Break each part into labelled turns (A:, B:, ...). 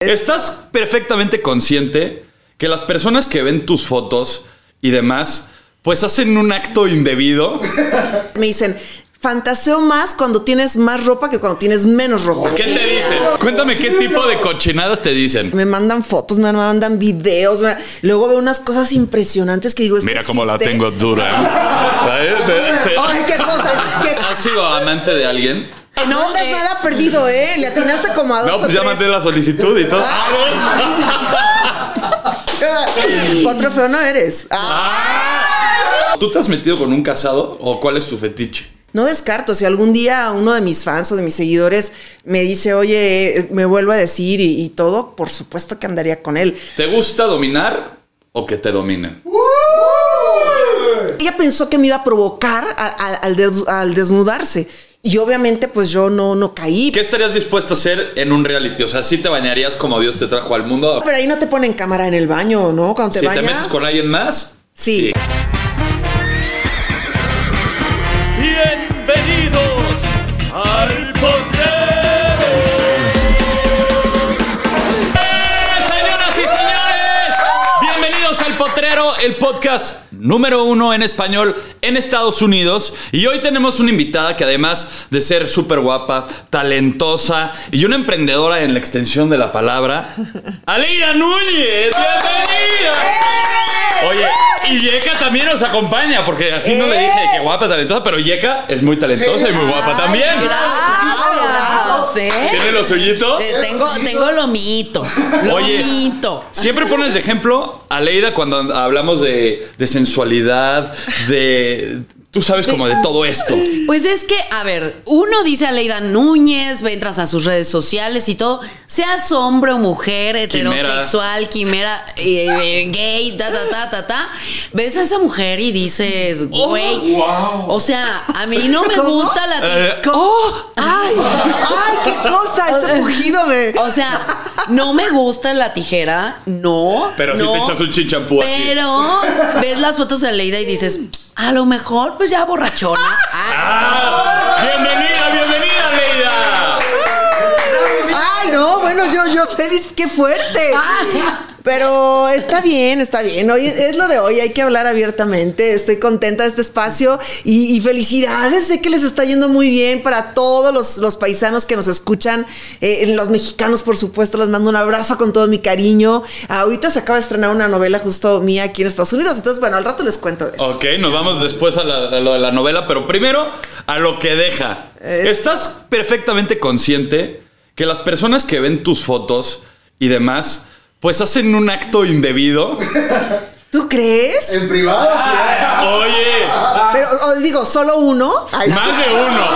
A: Estás perfectamente consciente que las personas que ven tus fotos y demás, pues hacen un acto indebido.
B: Me dicen, fantaseo más cuando tienes más ropa que cuando tienes menos ropa.
A: ¿Qué te dicen? Cuéntame qué tipo de cochinadas te dicen.
B: Me mandan fotos, me mandan videos. me- Luego veo unas cosas impresionantes que digo, ¿esto
A: Mira cómo la
B: existe?
A: tengo dura.
B: Ay, qué cosa. qué-
A: ¿Has sido amante de alguien?
B: No,
C: No,
B: andas
C: eh,
B: nada perdido, ¿eh? Le atinaste como a dos
A: No,
B: o
A: pues ya
B: tres.
A: mandé la solicitud y todo.
B: Cuatro feo no eres. Ah.
A: ¿Tú te has metido con un casado o cuál es tu fetiche?
B: No descarto, si algún día uno de mis fans o de mis seguidores me dice, oye, eh, me vuelvo a decir y, y todo, por supuesto que andaría con él.
A: ¿Te gusta dominar o que te dominen?
B: Ella pensó que me iba a provocar a- a- al, des- al desnudarse. Y obviamente, pues yo no, no caí.
A: ¿Qué estarías dispuesto a hacer en un reality? O sea, ¿sí te bañarías como Dios te trajo al mundo?
B: Pero ahí no te ponen cámara en el baño, ¿no? Cuando te
A: si
B: bañas.
A: te metes con alguien más,
B: Sí.
D: Bienvenidos al
A: el podcast número uno en español en Estados Unidos. Y hoy tenemos una invitada que además de ser súper guapa, talentosa y una emprendedora en la extensión de la palabra, Aleida Núñez. ¡Bienvenida! Oye, y Yeka también nos acompaña, porque aquí no le dije que guapa, talentosa, pero Yeka es muy talentosa y muy guapa también.
C: ¿Eh?
A: ¿Tiene lo suyito?
C: Eh, tengo, tengo lo mito. Lo
A: Oye.
C: mito.
A: Siempre pones de ejemplo a Leida cuando hablamos de, de sensualidad, de. Tú sabes como de todo esto.
C: Pues es que, a ver, uno dice a Leida Núñez, entras a sus redes sociales y todo, seas hombre o mujer, heterosexual, quimera, eh, eh, gay, ta, ta, ta, ta, ta, ves a esa mujer y dices, güey, o sea, a mí no me
B: ¿Cómo?
C: gusta la...
A: Eh,
B: ¡Oh! ¡Ay! ¡Ay, qué cosa! Ese pujido me.
C: O sea, no me gusta la tijera, no.
A: Pero si
C: no,
A: te echas un chinchampú aquí.
C: Pero ves las fotos de Leida y dices, a lo mejor, pues ya borrachona. ¡Ah!
A: ¡Bienvenida, bienvenida, Leida!
B: ¡Ay, no! Bueno, yo, yo feliz, qué fuerte. Pero está bien, está bien. Hoy es lo de hoy, hay que hablar abiertamente. Estoy contenta de este espacio y, y felicidades. Sé que les está yendo muy bien para todos los, los paisanos que nos escuchan. Eh, los mexicanos, por supuesto, les mando un abrazo con todo mi cariño. Ahorita se acaba de estrenar una novela justo mía aquí en Estados Unidos. Entonces, bueno, al rato les cuento eso.
A: Ok, nos vamos después a, la- a lo de la novela, pero primero a lo que deja.
B: Es-
A: ¿Estás perfectamente consciente que las personas que ven tus fotos y demás, pues hacen un acto indebido?
B: ¿Tú crees?
E: En privado,
A: Oye,
B: Pero digo, solo uno. Ay, sí.
A: más de uno,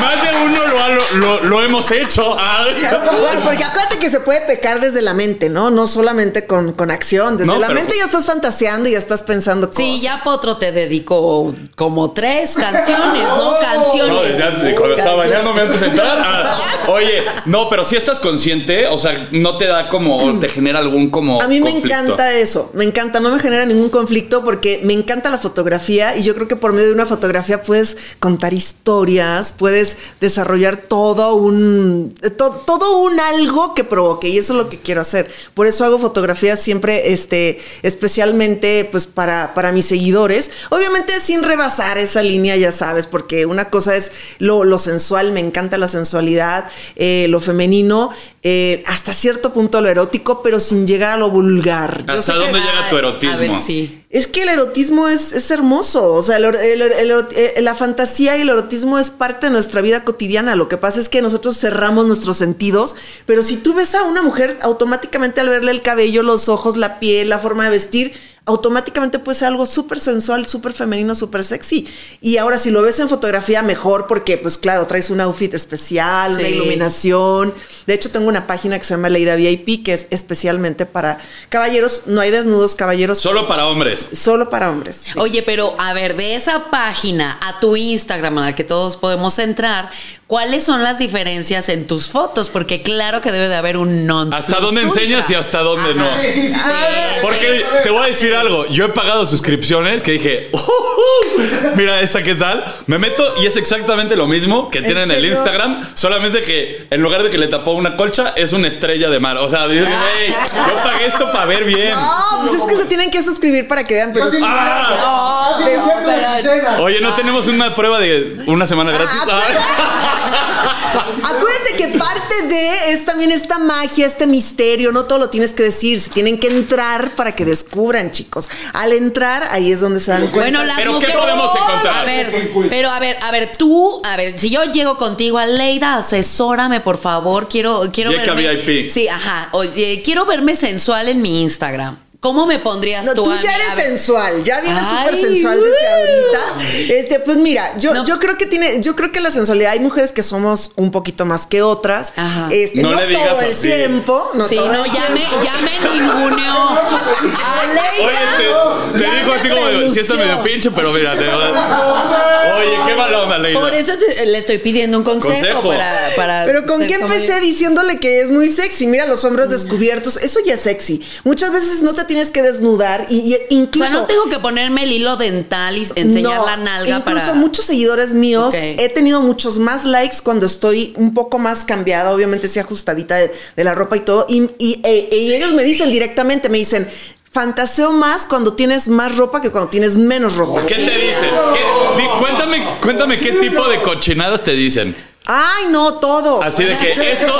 A: más de uno lo, lo, lo- lo hemos hecho.
B: Bueno, porque acuérdate que se puede pecar desde la mente, ¿no? No solamente con, con acción. Desde
A: No,
B: la mente ya estás fantaseando y ya estás pensando cosas.
C: Sí, ya Potro te dedicó como tres canciones, ¿no?
A: No,
C: Canciones.
A: ya de- cuando estaba
C: Canciones.
A: bañándome antes de entrar. ah, oye, no, pero si estás consciente, o sea, no te da como, te genera algún como.
B: A mí me
A: conflicto.
B: encanta eso, me encanta, no me genera ningún conflicto porque me encanta la fotografía y yo creo que por medio de una fotografía puedes contar historias, puedes desarrollar todo un to- todo un algo que provoque y eso es lo que quiero hacer. Por eso hago fotografías siempre este especialmente pues para para mis seguidores, obviamente sin rebasar esa línea, ya sabes, porque una cosa es lo, lo sensual, me encanta la sensualidad, eh, lo femenino, eh, hasta cierto punto lo erótico, pero sin llegar a lo vulgar.
A: ¿Hasta
B: que-
A: dónde llega tu erotismo?
C: A ver, sí.
B: Es que el erotismo es, es hermoso, o sea, el el- eh, la fantasía y el erotismo es parte de nuestra vida cotidiana. Lo que pasa es que nosotros cerramos nuestros sentidos, pero si tú ves a una mujer, automáticamente al verle el cabello, los ojos, la piel, la forma de vestir, automáticamente puede ser algo súper sensual, súper femenino, súper sexy. Y ahora si lo ves en fotografía, mejor porque, pues claro, traes un outfit especial, una iluminación. De hecho, tengo una página que se llama Leida VIP, que es especialmente para caballeros. No hay desnudos, caballeros.
A: Solo para hombres.
B: Solo para hombres. sí.
C: Oye, pero a ver, de esa página a tu Instagram, a la que todos podemos entrar, ¿cuáles son las diferencias en tus fotos? Porque claro que debe de haber un non.
A: ¿Hasta dónde
C: ultra.
A: enseñas y hasta dónde no?
E: Sí, sí, sí.
C: Sí,
A: Porque te voy a decir algo. Yo he pagado suscripciones que dije, Mira esa, ¿qué tal? Me meto y es exactamente lo mismo que tiene en el? Instagram, solamente que en lugar de que le tapó una colcha, es una estrella de mar. O sea, dices, "Ey, yo pagué esto para ver bien.
B: No, pues es que se tienen que suscribir para que vean, pero sí.
A: Ah,
C: No,
E: Pero,
C: pero-
A: oye, ¿no tenemos una prueba de una semana gratis?
B: Acuérdate que parte de es también esta magia, este misterio, no todo lo tienes que decir, se tienen que entrar para que descubran, chicos. Al entrar, ahí es donde se dan cuenta.
C: Bueno, las
A: ¿Pero qué podemos encontrar?
C: A ver, pero a ver, a ver, tú, a ver, si yo llego contigo, Aleida, asesórame, por favor. Quiero, quiero
A: Yeca
C: verme.
A: VIP.
C: Sí, ajá. Oye, quiero verme sensual en mi Instagram. ¿Cómo me pondrías
B: No,
C: tú?
B: tú
C: a
B: ya
C: mí?
B: eres sensual, ya vienes súper sensual desde ahorita. Este, pues mira, yo,
C: No.
B: yo creo que tiene, yo creo que la sensualidad, hay mujeres que somos un poquito más que otras.
C: Ajá.
B: Este,
A: No
B: no,
A: le digas
B: todo el
A: así.
B: tiempo. No
C: sí,
B: todo
C: no,
B: el
C: ya me,
B: tiempo.
C: ya me ninguneó. Aleida.
A: Oye, te, dijo así como,
C: renunció.
A: medio pinche, pero mira, te- Oye, qué mala onda, Leila.
C: Por eso te- le estoy pidiendo un consejo,
A: Consejo.
C: para, para.
B: Pero con qué empecé diciéndole que es muy sexy. Mira los hombros descubiertos, eso ya es sexy. Muchas veces no te tienes que desnudar y, y
C: O
B: incluso
C: sea, no tengo que ponerme el hilo dental y enseñar
B: No,
C: la nalga
B: incluso
C: para.
B: muchos seguidores míos he tenido muchos más likes cuando estoy un poco más cambiada, obviamente sí ajustadita de, de la ropa y todo. Y, y- e- y ellos me dicen directamente, me dicen, fantaseo más cuando tienes más ropa que cuando tienes menos ropa.
A: ¿Qué te dicen? ¿Qué- di- cuéntame, cuéntame qué tipo de cochinadas te dicen.
B: Ay, no, todo.
A: Así de que esto.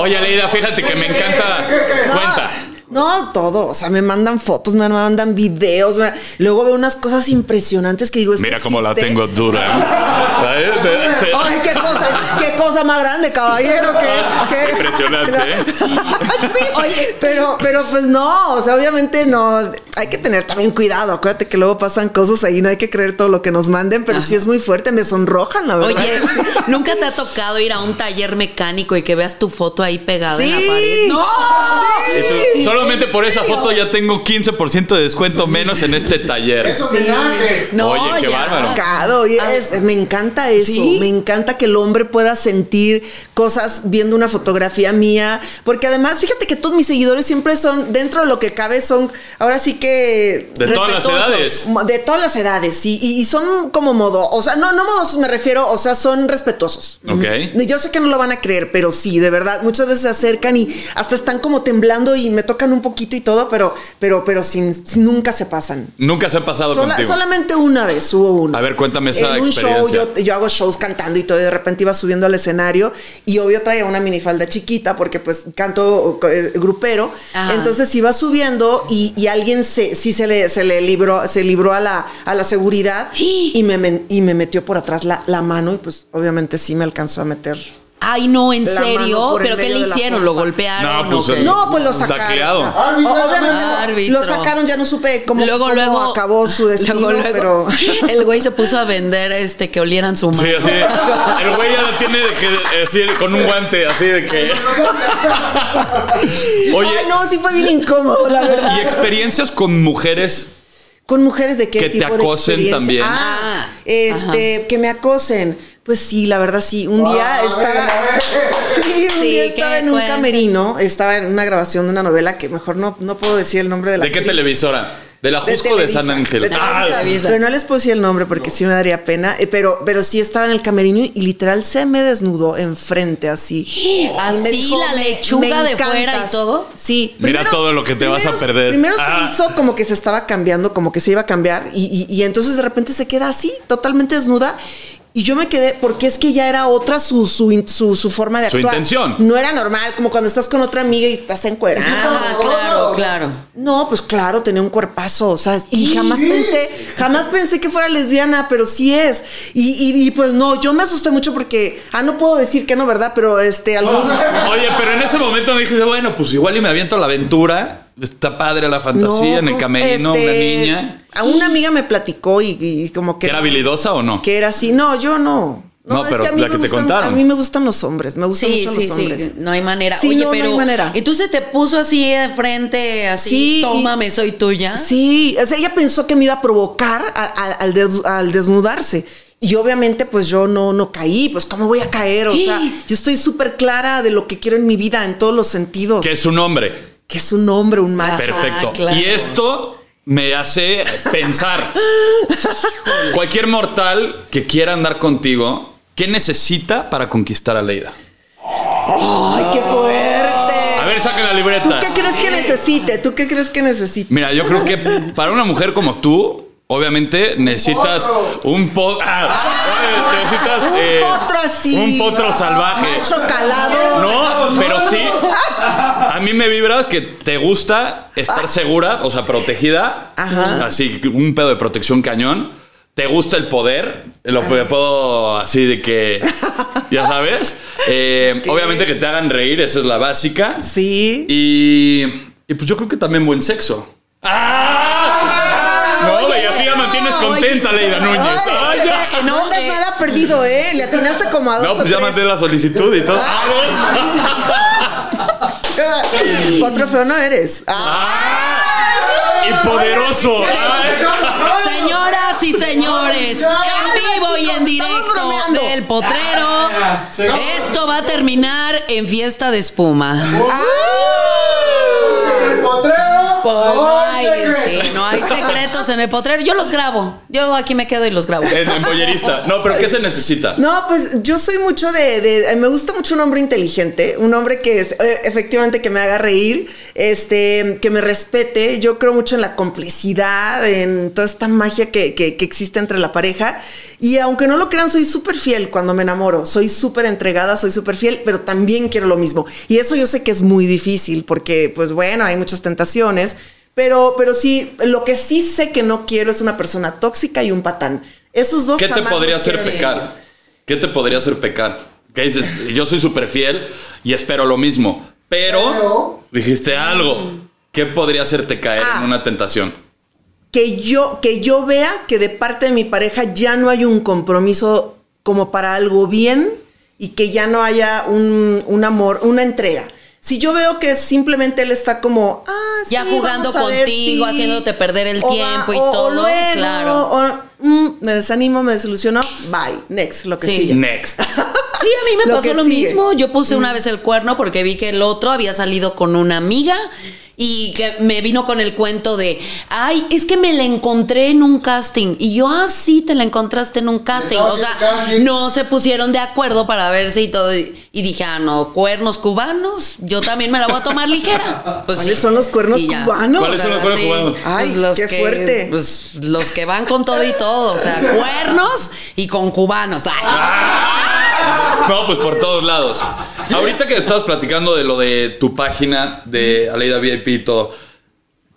A: Oye, Leida, fíjate que me encanta.
B: No,
A: Cuenta.
B: No, todo. O sea, me mandan fotos, me mandan videos. me- Luego veo unas cosas impresionantes que digo. ¿esto
A: Mira cómo la tengo dura.
B: Ay, qué cosa, qué cosa más grande, caballero. Qué, qué-
A: Impresionante, ¿eh?
B: sí, oye, pero, pero pues no, o sea, obviamente no. Hay que tener también cuidado. Acuérdate que luego pasan cosas ahí, no hay que creer todo lo que nos manden, pero sí es muy fuerte, me sonrojan, la verdad.
C: Oye, ¿nunca te ha tocado ir a un taller mecánico y que veas tu foto ahí pegada en la
B: Sí.
C: pared? ¡No!
A: Y tú, solamente por esa foto ya tengo 15% de descuento menos en este taller.
E: Es homenaje.
C: No,
A: Oye, qué bárbaro.
B: Es- me encanta eso.
C: ¿Sí?
B: Me encanta que el hombre pueda sentir cosas viendo una fotografía mía. Porque además, fíjate que todos mis seguidores siempre son, dentro de lo que cabe, son ahora sí que.
A: De todas las edades.
B: De todas las edades, sí. Y, y son como modo. O sea, no, no modosos me refiero, o sea, son respetuosos.
A: Ok.
B: Yo sé que no lo van a creer, pero sí, de verdad, muchas veces se acercan y hasta están como temblando y me tocan un poquito y todo, pero, pero, pero sin, sin- nunca se pasan.
A: Nunca se ha pasado
B: Sola-
A: contigo.
B: solamente una vez hubo uno.
A: A ver, cuéntame esa
B: En un show yo, yo hago shows cantando y todo, y de repente iba subiendo al escenario y obvio traía una minifalda chiquita porque pues canto eh, grupero.
C: Ajá.
B: Entonces iba subiendo y, y alguien se, sí se le, se le libró, se libró a la, a la seguridad y me, y me metió por atrás la, la mano y pues obviamente sí me alcanzó a meter.
C: Ay, no, ¿en serio? ¿Pero qué le
B: de
C: hicieron? ¿Lo golpearon?
A: No, pues,
C: qué?
B: No, pues lo sacaron. O- Obviamente lo- sacaron, ya no supe cómo,
C: luego,
B: cómo
C: luego
B: acabó su destino,
C: luego, luego,
B: pero...
C: el güey se puso a vender este que olieran su mano.
A: Sí, así. El güey ya la tiene de que, así, con un guante, así de que. Oye,
B: Ay, no, sí fue bien incómodo, la verdad.
A: ¿y experiencias con mujeres?
B: ¿Con mujeres de qué
A: Que te
B: tipo de
A: acosen
B: experiencia?
A: también.
B: Ah,
C: Ah,
B: este, que me acosen. Pues sí, la verdad sí. Un día
E: a ver,
B: estaba. Sí, un
C: Sí,
B: día
C: ¿qué
B: estaba en un
C: cuenta?
B: camerino. Estaba en una grabación de una novela que mejor no, no puedo decir el nombre de la.
A: ¿De qué
B: actriz.
A: televisora? ¿De la
B: De
A: Jusco de San Ángel?
B: de
A: Ah.
B: Pero no les puedo decir el nombre porque sí me daría pena. Eh, Pero, pero sí estaba en el camerino y literal se me desnudó enfrente así.
C: Así,
B: dijo,
C: la
B: "Me-
C: lechuga de fuera y
B: encantas".
C: todo.
B: Sí.
A: Mira todo lo que te vas a perder.
B: Primero
A: Ah.
B: se hizo como que se estaba cambiando, como que se iba a cambiar. Y, y- y entonces de repente se queda así, totalmente desnuda. Y yo me quedé, porque es que ya era otra su, su, su, su forma de
A: Su
B: actuar.
A: intención.
B: No era normal, como cuando estás con otra amiga y estás encuerada.
C: Ah, claro, claro.
B: No, pues claro, tenía un cuerpazo, o sea, y jamás pensé, jamás pensé que fuera lesbiana, pero sí es. Y, y- y, pues no, yo me asusté mucho porque, ah, no puedo decir que no, ¿verdad? Pero este, algún...
A: Oye, pero en ese momento me dije, bueno, pues igual y me aviento a la aventura. Está padre la fantasía
B: No,
A: en el camerino, una
B: este,
A: niña.
B: A una amiga me platicó y, y como que...
A: ¿Que era habilidosa o no?
B: Que era así. No, yo no.
A: No, pero la
B: me
A: que te
B: gustan,
A: contaron.
B: A mí me gustan los hombres, me gustan
C: Sí,
B: mucho
C: sí,
B: los
C: sí,
B: hombres.
C: no hay manera.
B: Sí,
C: Oye,
B: no, no
C: pero
B: hay manera.
C: entonces te puso así de frente, así,
B: Sí, y-
C: tómame, soy tuya.
B: Sí, o sea, ella pensó que me iba a provocar a- a- al, des- al desnudarse. Y obviamente, pues yo no, no caí, pues ¿cómo voy a caer? O sea, yo estoy súper clara de lo que quiero en mi vida en todos los sentidos.
A: Que es un hombre.
B: Que es un hombre, un macho.
A: Perfecto.
C: claro.
A: Y esto me hace pensar. Cualquier mortal que quiera andar contigo, ¿qué necesita para conquistar a Leida?
B: ¡Ay, qué fuerte!
A: A ver, saca la libreta.
B: ¿Tú qué crees que necesite? ¿Tú qué crees que necesite?
A: Mira, yo creo que para una mujer como tú, obviamente necesitas un potro. necesitas
B: Un
A: eh,
B: potro así.
A: Un potro salvaje.
B: Macho calado.
A: No, pero sí. A mí me vibra que te gusta estar segura, o sea, protegida.
B: Ajá.
A: Así, un pedo de protección cañón. Te gusta el poder. Lo que puedo así de que. Ya sabes. Eh. Obviamente que te hagan reír, esa es la básica.
B: Sí.
A: Y, y pues yo creo que también buen sexo. ¡Ah! Mantienes contenta, Leida Núñez.
B: Ay,
C: Oye,
B: no,
C: no,
B: andas
C: eh.
B: nada perdido, ¿eh? Le atinaste como a dos
A: No,
B: o
A: pues ya
B: tres.
A: mandé la solicitud y todo.
B: Potro feo no eres. Ah,
A: Y poderoso.
C: Señoras y señores, en vivo y en directo del potrero, esto va a terminar en fiesta de espuma.
E: El potrero.
C: Pues
E: no hay
C: hay,
E: secreto.
C: sí, no hay secretos en el potrero. Yo los grabo. Yo aquí me quedo y los grabo.
A: En, en bollerista. No, pero ¿qué se necesita?
B: No, pues yo soy mucho de, de- Me gusta mucho un hombre inteligente, un hombre que es, eh, efectivamente que me haga reír, este, que me respete. Yo creo mucho en la complicidad, en toda esta magia que, que- que existe entre la pareja. Y aunque no lo crean, soy súper fiel cuando me enamoro. Soy súper entregada, soy súper fiel, pero también quiero lo mismo. Y eso yo sé que es muy difícil porque, pues bueno, hay muchas tentaciones. Pero, pero sí, lo que sí sé que no quiero es una persona tóxica y un patán. Esos dos
A: ¿Qué te podría hacer pecar? ¿Qué te podría hacer pecar? ¿Qué dices? Yo soy súper fiel y espero lo mismo. Pero,
E: Pero-
A: dijiste algo. ¿Qué podría hacerte caer
B: Ah.
A: en una tentación?
B: Que yo, que yo vea que de parte de mi pareja ya no hay un compromiso como para algo bien y que ya no haya un, un amor, una entrega. Si yo veo que simplemente él está como, ah, sí,
C: Ya jugando
B: vamos a ver
C: contigo,
B: si-
C: haciéndote perder el
B: o
C: tiempo y
B: o- o
C: todo,
B: luego,
C: claro.
B: o, mm, me desanimo, me desilusionó, bye, next, lo que
C: Sí.
B: sigue.
A: Next.
C: Sí, a mí me
B: Lo
C: pasó lo
B: sigue.
C: mismo. Yo puse una vez el cuerno porque vi que el otro había salido con una amiga y que me vino con el cuento de, ay, es que me la encontré en un casting. Y yo, ah, sí, te la encontraste en un casting. O sea,
E: casting.
C: no se pusieron de acuerdo para verse y todo. Y dije, ah, no, cuernos cubanos, yo también me la voy a tomar ligera. Pues
B: ¿Cuáles
C: sí.
B: son los cuernos cubanos?
A: ¿Cuáles son los cuernos
C: Sí,
A: cubanos?
B: Ay,
C: pues los
B: qué
C: que-
B: fuerte.
C: Pues los que van con todo y todo. O sea, cuernos y con cubanos. Ay.
A: No, pues por todos lados. Ahorita que estabas platicando de lo de tu página de Aleida VIP y todo,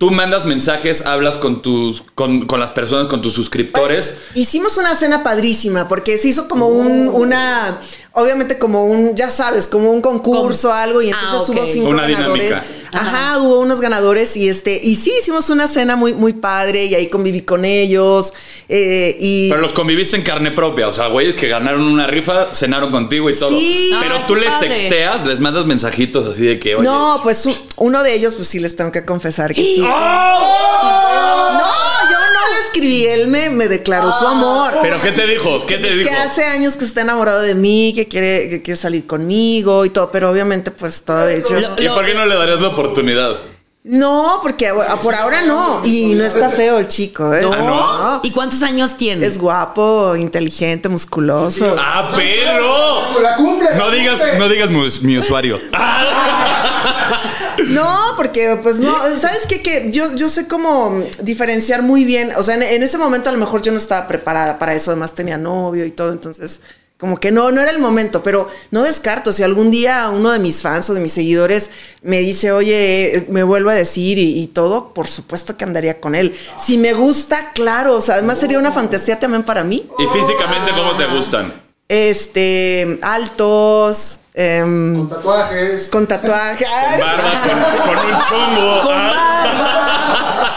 A: tú mandas mensajes, hablas con tus, con, las personas, con tus suscriptores.
B: Hicimos una cena padrísima porque se hizo como un, una, obviamente como un, ya sabes, como un concurso,
C: Como-
B: algo, y
C: Ah,
B: entonces hubo cinco
A: Una
B: ganadores.
A: dinámica.
B: Ajá, hubo unos ganadores y este, y sí, hicimos una cena muy, muy padre y ahí conviví con ellos. eh, y
A: Pero los conviviste en carne propia, o sea, güeyes que ganaron una rifa, cenaron contigo y todo.
B: Sí.
A: Pero
C: Ay,
A: tú les
C: padre.
A: sexteas, les mandas mensajitos así de que, oye,
B: no, pues uno de ellos, pues sí les tengo que confesar que sí.
A: ¡Oh!
B: Me, declaró su amor.
A: ¿Pero qué te dijo? ¿Qué te dijo?
B: Que hace años que está enamorado de mí, que quiere, que quiere salir conmigo y todo, pero obviamente pues todavía yo...
C: Lo-
A: ¿Y por qué no le darías la oportunidad?
B: No, porque a- por ahora no. Y no está feo el chico, ¿eh?
C: No.
A: ¿Ah,
C: ¿Y cuántos años tiene?
B: Es guapo, inteligente, musculoso.
A: ¡Ah, pero!
E: La cumple.
A: No digas, no digas mi, mi usuario.
B: No, porque pues no, ¿sabes qué? Que yo, yo sé cómo diferenciar muy bien. O sea, en, en ese momento a lo mejor yo no estaba preparada para eso. Además tenía novio y todo, entonces como que no, no era el momento, pero no descarto. Si algún día uno de mis fans o de mis seguidores me dice, oye, me vuelvo a decir y, y todo, por supuesto que andaría con él. Si me gusta, claro. O sea, además sería una fantasía también para mí.
A: ¿Y físicamente cómo te gustan?
B: Este, altos, em,
E: Con tatuajes.
B: con tatuaje. Ay,
A: Barba con, con un chongo.
C: Con
A: Ah.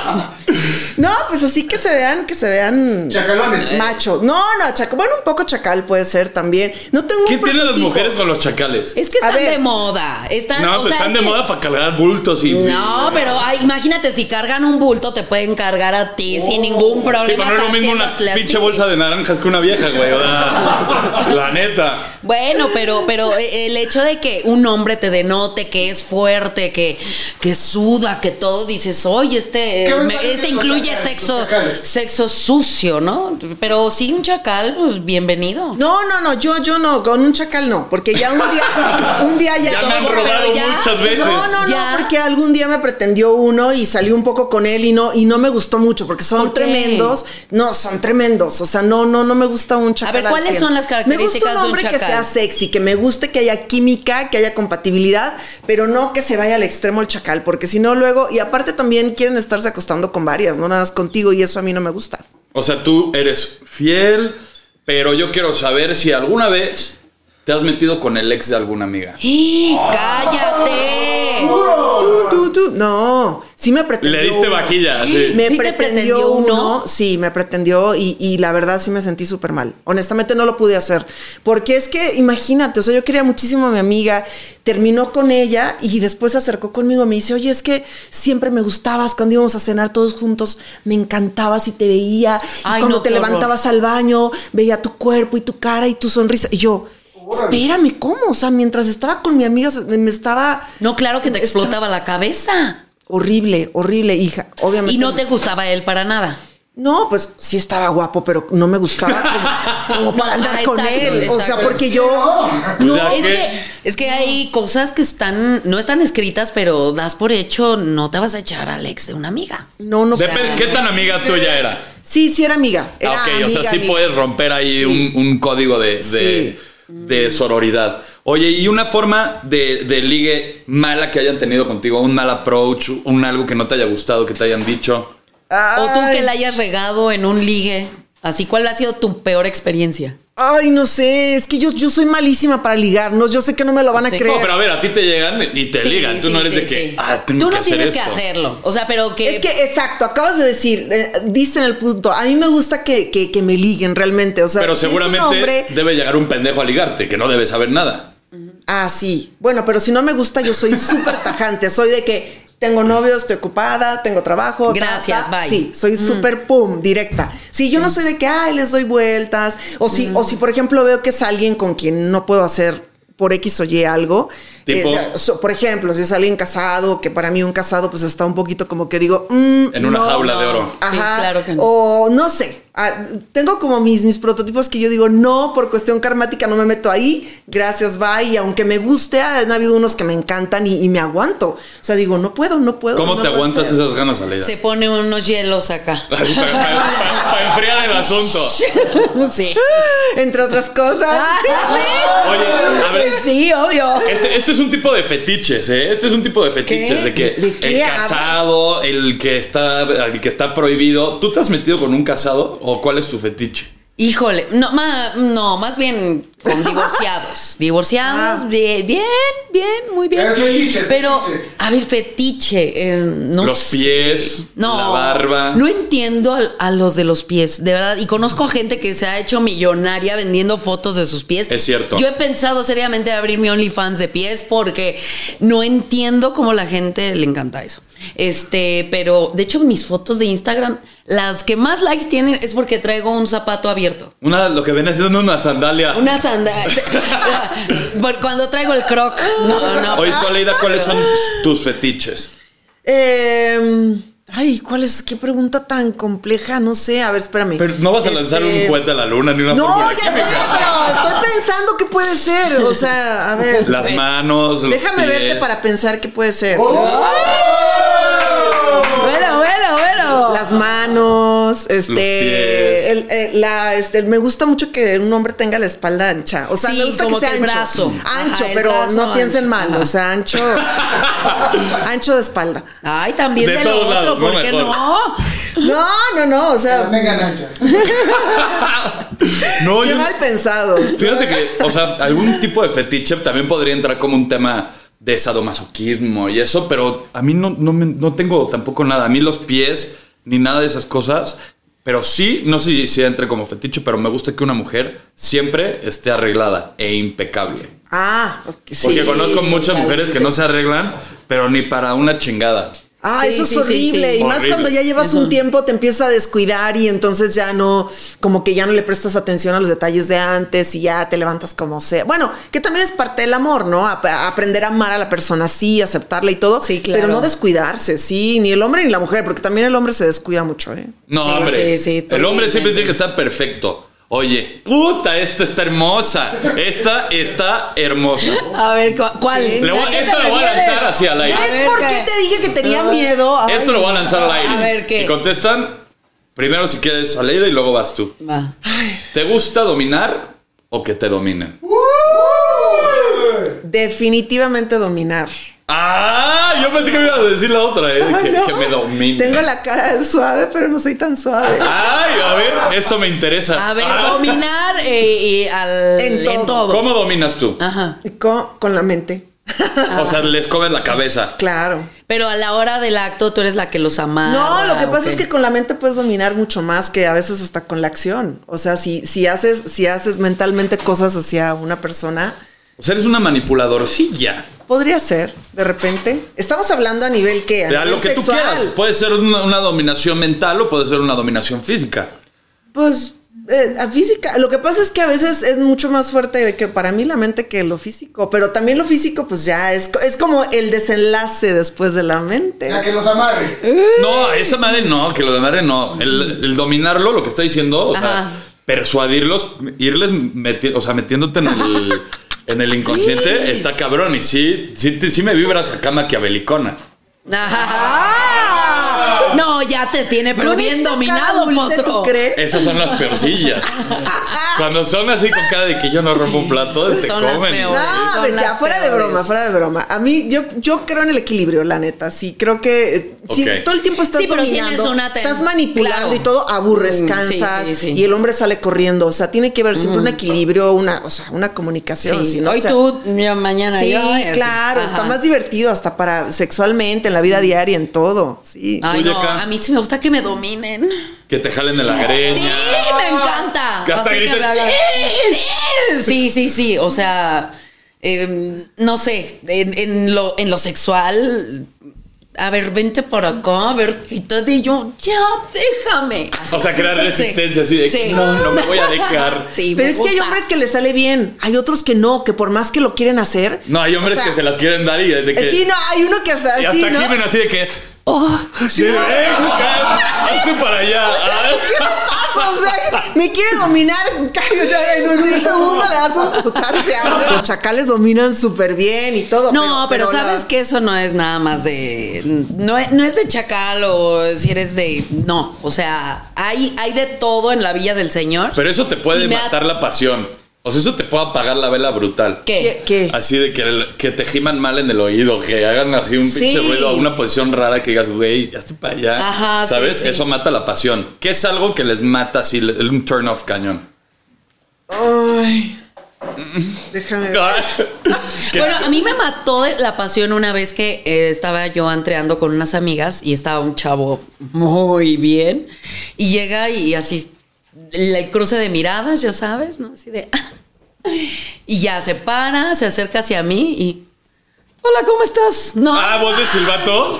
C: barba.
B: No, pues así que se vean, que se vean
E: Chacalones.
B: macho. No, no, chacal. Bueno, un poco chacal puede ser también. No tengo
A: ¿Qué tienen las mujeres con los chacales?
C: Es que están
B: ver.
C: de moda. Están,
A: No,
C: o
A: pues
C: sea,
A: están
C: es
A: de
C: que-
A: moda para cargar bultos y.
C: No, pero ay, imagínate, si cargan un bulto, te pueden cargar a ti sin ningún problema.
A: Sí, pero no es lo
C: hasta
A: mismo una pinche bolsa de naranjas que una vieja, güey. la neta.
C: Bueno, pero, pero el hecho de que un hombre te denote que es fuerte, que, que suda, que todo, dices, oye, este,
E: ¿Qué me
C: me-
E: parecen
C: este incluye sexo, sexo sucio, ¿no? Pero sí, un chacal, pues bienvenido.
B: No, no, no, yo, yo no, con un chacal no, porque ya un día, un día ya.
A: Ya me han robado
C: ya-
A: muchas veces.
B: No, no,
C: Ya.
B: no, porque algún día me pretendió uno y salí un poco con él y no, y no me gustó mucho, porque son tremendos. No, son tremendos. O sea, no, no, no me gusta un chacal.
C: ver,
B: al
C: ¿cuáles
B: 100.
C: son las
B: Me gusta
C: características
B: un
C: de un
B: hombre que sea sexy, que me guste que haya química, que haya compatibilidad, pero no que se vaya al extremo el chacal, porque si no luego, y aparte también quieren estarse acostando con varias, no contigo, y eso a mí no me gusta.
A: O sea, tú eres fiel, pero yo quiero saber si alguna vez te has metido con el ex de alguna amiga.
C: ¡Cállate!
B: Tú, tú, tú. No, sí me pretendió.
A: Le diste
B: uno.
A: vajilla, sí.
B: Me
C: ¿Sí te
B: pretendió, uno,
C: uno?
B: sí, me pretendió y, y la verdad sí me sentí súper mal. Honestamente no lo pude hacer. Porque es que, imagínate, o sea, yo quería muchísimo a mi amiga, terminó con ella y después se acercó conmigo y me dice, oye, es que siempre me gustabas cuando íbamos a cenar todos juntos, me encantabas y te veía. Y cuando
C: no,
B: te
C: horror.
B: levantabas al baño, veía tu cuerpo y tu cara y tu sonrisa. Y yo... Espérame, ¿cómo? O sea, mientras estaba con mi amiga, me estaba
C: No, claro que te explotaba la cabeza.
B: horrible, horrible, hija. Obviamente.
C: Y no te gustaba él para nada.
B: No, pues sí estaba guapo, pero no me gustaba como, como para
C: No,
B: andar
C: ah,
B: con
C: exacto,
B: él. O sea, porque yo. No,
A: Ya
C: Es
A: ¿Qué?
C: que, es que hay cosas que están, no están escritas, pero das por hecho, no te vas a echar al ex de una amiga.
B: no, no.
A: Depende, ¿qué tan amiga tuya era?
B: Sí, sí era amiga. Era
A: Ah, ok, o sea, sí
B: amiga.
A: puedes romper ahí
B: Sí.
A: un, un código de, de,
B: Sí.
A: De sororidad. Oye, ¿y una forma de, de ligue mala que hayan tenido contigo? ¿Un mal approach? ¿Un algo que no te haya gustado, que te hayan dicho?
C: O tú que la hayas regado en un ligue. Así, ¿cuál ha sido tu peor experiencia?
B: Ay, no sé, es que yo, yo soy malísima para ligar, no, yo sé que no me lo van a
C: Sí.
B: creer.
A: No, pero a ver, a ti te llegan y te
C: Sí,
A: ligan. Tú
C: sí,
A: no eres
C: sí,
A: de que,
C: sí.
A: ah, tengo
C: Tú
A: que
C: no
A: hacer
C: tienes que hacerlo. O sea, pero que.
B: Es que, exacto, acabas de decir, eh, diste en el punto. A mí me gusta que, que- que me liguen realmente. O sea,
A: Pero
B: si es un
A: seguramente
B: hombre-
A: debe llegar un pendejo a ligarte, que no debe saber nada.
B: Ah, sí. Bueno, pero si no me gusta, yo soy súper tajante. Soy de que tengo novio, estoy ocupada, tengo trabajo.
C: Gracias,
B: ta.
C: bye.
B: Sí, soy súper pum, directa. Sí, yo no soy de que, ay, les doy vueltas. O si, o si, por ejemplo, veo que es alguien con quien no puedo hacer por X o Y algo.
A: Tipo.
B: eh, so- por ejemplo, si es alguien casado, que para mí un casado pues está un poquito como que digo, mm,
A: En una
B: no,
A: jaula de oro.
C: Sí,
B: Ajá.
C: claro que no.
B: O no sé. Ah, tengo como mis, mis prototipos que yo digo, no, por cuestión karmática no me meto ahí. Gracias, bye. Y aunque me guste, han habido unos que me encantan y, y me aguanto. O sea, digo, no puedo, no puedo.
A: ¿Cómo
B: no
A: te aguantas
B: hacer.
A: esas ganas, Aleida?
C: Se pone unos hielos acá.
A: para, para- para enfriar el asunto.
C: sí.
B: Entre otras cosas.
A: Oye, a ver,
C: Pues sí, obvio.
A: Este, este es un tipo de fetiches, ¿eh? Este es un tipo de fetiches,
C: ¿Qué?
A: de que
B: ¿De qué
A: el casado, el que está, el que está prohibido. ¿Tú te has metido con un casado o cuál es tu fetiche?
C: Híjole, no, ma- no, más bien con divorciados. Divorciados,
B: Ah.
C: bien, bien, bien, muy bien.
E: Fetiche,
C: Pero,
E: fetiche.
C: a ver, fetiche, eh, no
A: Los
C: sé.
A: pies,
C: No,
A: la barba.
C: No entiendo al- a, los de los pies, de verdad. Y conozco gente que se ha hecho millonaria vendiendo fotos de sus pies.
A: Es cierto.
C: Yo he pensado seriamente abrir mi OnlyFans de pies porque no entiendo cómo la gente le encanta eso. Este, pero de hecho mis fotos de Instagram, las que más likes tienen es porque traigo un zapato abierto.
A: Una, lo que viene siendo una sandalia.
C: Una sandalia. Cuando traigo el croc. No, no.
A: Oye, tú, Aleida, ¿cuáles son tus fetiches?
B: Eh, ay, ¿cuál es? ¿Qué pregunta tan compleja? No sé. A ver, espérame.
A: Pero no vas a lanzar
B: Este,
A: un cohete a la luna ni una
B: No, ya sé, pero estoy pensando qué puede ser. O sea, a ver.
A: Las manos, los
B: Déjame
A: pies.
B: verte para pensar qué puede ser.
C: Bueno, bueno, bueno.
B: Las manos, este, el- el- la, este, me gusta mucho que un hombre tenga la espalda ancha. O sea,
C: Sí,
B: me gusta
C: como
B: que sea
C: que el
B: ancho.
C: brazo.
B: Ancho,
C: Ajá, el
B: pero
C: brazo
B: no piensen
C: ancho.
B: mal.
C: Ajá.
B: O sea, ancho, ancho de espalda.
C: Ay, también
A: De
C: de, lo
A: todos
C: otro,
A: lados, no
C: ¿por qué
A: mejor.
C: no?
B: No, no, no. O sea,
E: no tengan ancha.
A: No,
B: qué
A: yo-
B: mal pensados.
A: Fíjate que, o sea, algún tipo de fetiche también podría entrar como un tema de sadomasoquismo y eso, pero a mí no, no, me- no tengo tampoco nada. A mí los pies ni nada de esas cosas. Pero sí, no sé si, si entre como fetiche, pero me gusta que una mujer siempre esté arreglada e impecable.
B: Ah, ok, sí.
A: Porque conozco muchas mujeres que no se arreglan, pero ni para una chingada.
B: Ah,
C: Sí,
B: eso es
C: sí,
B: horrible.
C: sí.
B: Y más cuando ya llevas
C: Eso.
B: un tiempo, te empieza a descuidar y entonces ya no, como que ya no le prestas atención a los detalles de antes y ya te levantas como sea. Bueno, que también es parte del amor, ¿no? Ap- aprender a amar a la persona así, aceptarla y todo.
C: Sí, claro.
B: Pero no descuidarse, sí, ni el hombre ni la mujer, porque también el hombre se descuida mucho, ¿eh?
A: No,
C: Sí,
A: hombre.
C: sí, sí,
A: el hombre siempre tiene que estar perfecto. Oye, puta, esta está hermosa. Esta está hermosa.
C: A ver, ¿cu- ¿cuál?
A: Le voy-
C: ¿A qué
A: esto lo voy a lanzar hacia el aire.
B: ¿Ves por
C: ¿qué?
B: te dije que tenía miedo? Ay,
A: Esto lo voy a lanzar al aire.
C: A ver, ¿qué?
A: Y contestan primero si quieres a Leida y luego vas tú.
C: Va.
A: ¿Te gusta dominar o que te dominen?
B: Definitivamente dominar.
A: Ah, yo pensé que me ibas a decir la otra, eh, que,
B: No,
A: que me dominen.
B: Tengo la cara suave, pero no soy tan suave.
A: Ay, a ver, eso me interesa.
C: A ver,
A: Ah,
C: dominar eh, y al,
B: En
C: en,
B: todo.
A: ¿Cómo dominas tú?
C: Ajá.
B: Y con, con la mente.
A: O sea, les comes la cabeza.
B: Claro.
C: Pero a la hora del acto tú eres la que los ama.
B: No, lo que pasa es que con la mente puedes dominar mucho más que a veces hasta con la acción. O sea, si, si haces, si haces mentalmente cosas hacia una persona,
A: O sea, eres una manipuladorcilla.
B: podría ser, de repente. Estamos hablando a nivel que a nivel
A: lo que tú
B: sexual.
A: quieras. Puede ser una, una dominación mental o puede ser una dominación física.
B: Pues eh, a física. Lo que pasa es que a veces es mucho más fuerte que para mí la mente que lo físico. Pero también lo físico, pues ya es, es como el desenlace después de la mente.
E: Ya que los amarre.
A: No, esa madre no, que lo de madre no. El, el dominarlo, lo que está diciendo, o sea, persuadirlos, irles meti- o sea, metiéndote en el, en el inconsciente, está cabrón. Y sí, sí, me vibras acá maquiavelicona.
C: Ajá. No, ya te tiene, pero
B: ¿No
C: bien dominado,
B: cara dulce,
C: potro.
B: ¿tú crees?
A: Esas son las peorcillas. Cuando son así con cara de que yo no rompo un plato, te
C: Son
A: comen.
C: peores.
B: No,
C: Son
B: ya,
C: las
B: fuera de broma, fuera de broma. A mí, yo, yo creo en el equilibrio, la neta. Sí, creo que eh, si todo el tiempo estás
C: Sí,
B: dominando,
C: una
B: estás manipulando
C: claro.
B: y todo, aburres,
C: Mm, sí,
B: cansas
C: sí, sí.
B: y el hombre sale corriendo. O sea, tiene que haber siempre un equilibrio, una, o sea, una comunicación.
C: Sí,
B: si no,
C: Hoy
B: o sea,
C: tú, yo mañana
B: Sí,
C: yo.
B: claro, está más divertido hasta para sexualmente, en la vida diaria, en todo. Sí.
C: Ay, no, a mí sí me gusta que me dominen.
A: Que te jalen de la greña.
C: Sí, me encanta.
A: Que hasta
C: Así
A: grites,
C: me hagan, sí, sí, sí, sí, sí. O sea, eh, no sé, en, en lo, en lo sexual. A ver, vente por acá, a ver, quítate y yo, ya, déjame. Así.
A: O sea, crear
C: Sí.
A: resistencia así de que
C: Sí.
A: no, no me voy a dejar.
C: Sí,
B: Pero es que hay hombres que les sale bien, hay otros que no, que por más que lo quieren hacer.
A: No, hay hombres
B: o sea,
A: que se las quieren dar y de que.
B: Sí, no, hay uno que hasta
A: y
B: así,
A: hasta
B: ¿no?
A: así de que.
C: Oh,
A: Sí, de, "Eh, hazte para allá. Ah.
B: ¿Qué le pasa? O sea, me quiere dominar. Cállate, En un segundo le das un putazo. Los chacales dominan súper bien y todo.
C: No, pero, sabes que eso no es nada más de. No, es- no es de chacal o si eres de. No. O sea, hay, hay de todo en la villa del Señor.
A: Pero eso te puede matar la pasión. O sea, eso te puede apagar la vela brutal.
C: ¿Qué?
B: ¿Qué? qué?
A: Así de que, que te giman mal en el oído, que hagan así un
B: Sí.
A: pinche ruido a una posición rara que digas, güey, ya estoy para allá.
C: Ajá, sí,
A: ¿Sabes?
C: sí.
A: Eso mata la pasión. ¿Qué es algo que les mata así, un turn off cañón?
B: Ay. Déjame ver.
C: Bueno, a mí me mató la pasión una vez que eh, estaba yo antreando con unas amigas y estaba un chavo muy bien y llega y así el cruce de miradas, ya sabes, ¿no? Así de y ya se para, se acerca hacia mí y hola, ¿cómo estás? No.
A: Ah, voz de silbato.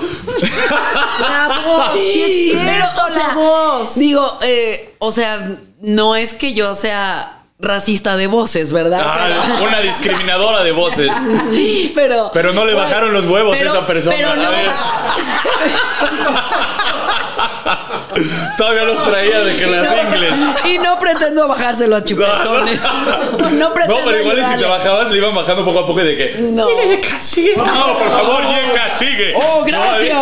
B: La voz, sí es
C: Pero,
B: cierto,
C: o sea,
B: la voz.
C: Digo, eh, o sea, no es que yo sea racista de voces, ¿verdad?
A: Ah, una discriminadora de voces.
C: pero, pero,
A: Pero no le bajaron los huevos
C: pero-
A: a esa persona.
C: pero no.
A: Todavía los traía de que las ingles.
C: Y no pretendo bajárselo a chupetones. No,
A: No,
C: pretendo.
A: pero igual y si te
C: ayudarle.
A: bajabas, le iban bajando poco a poco y de que.
C: No.
B: Sigue.
A: No, por favor, Yeka, sigue.
C: Oh, gracias.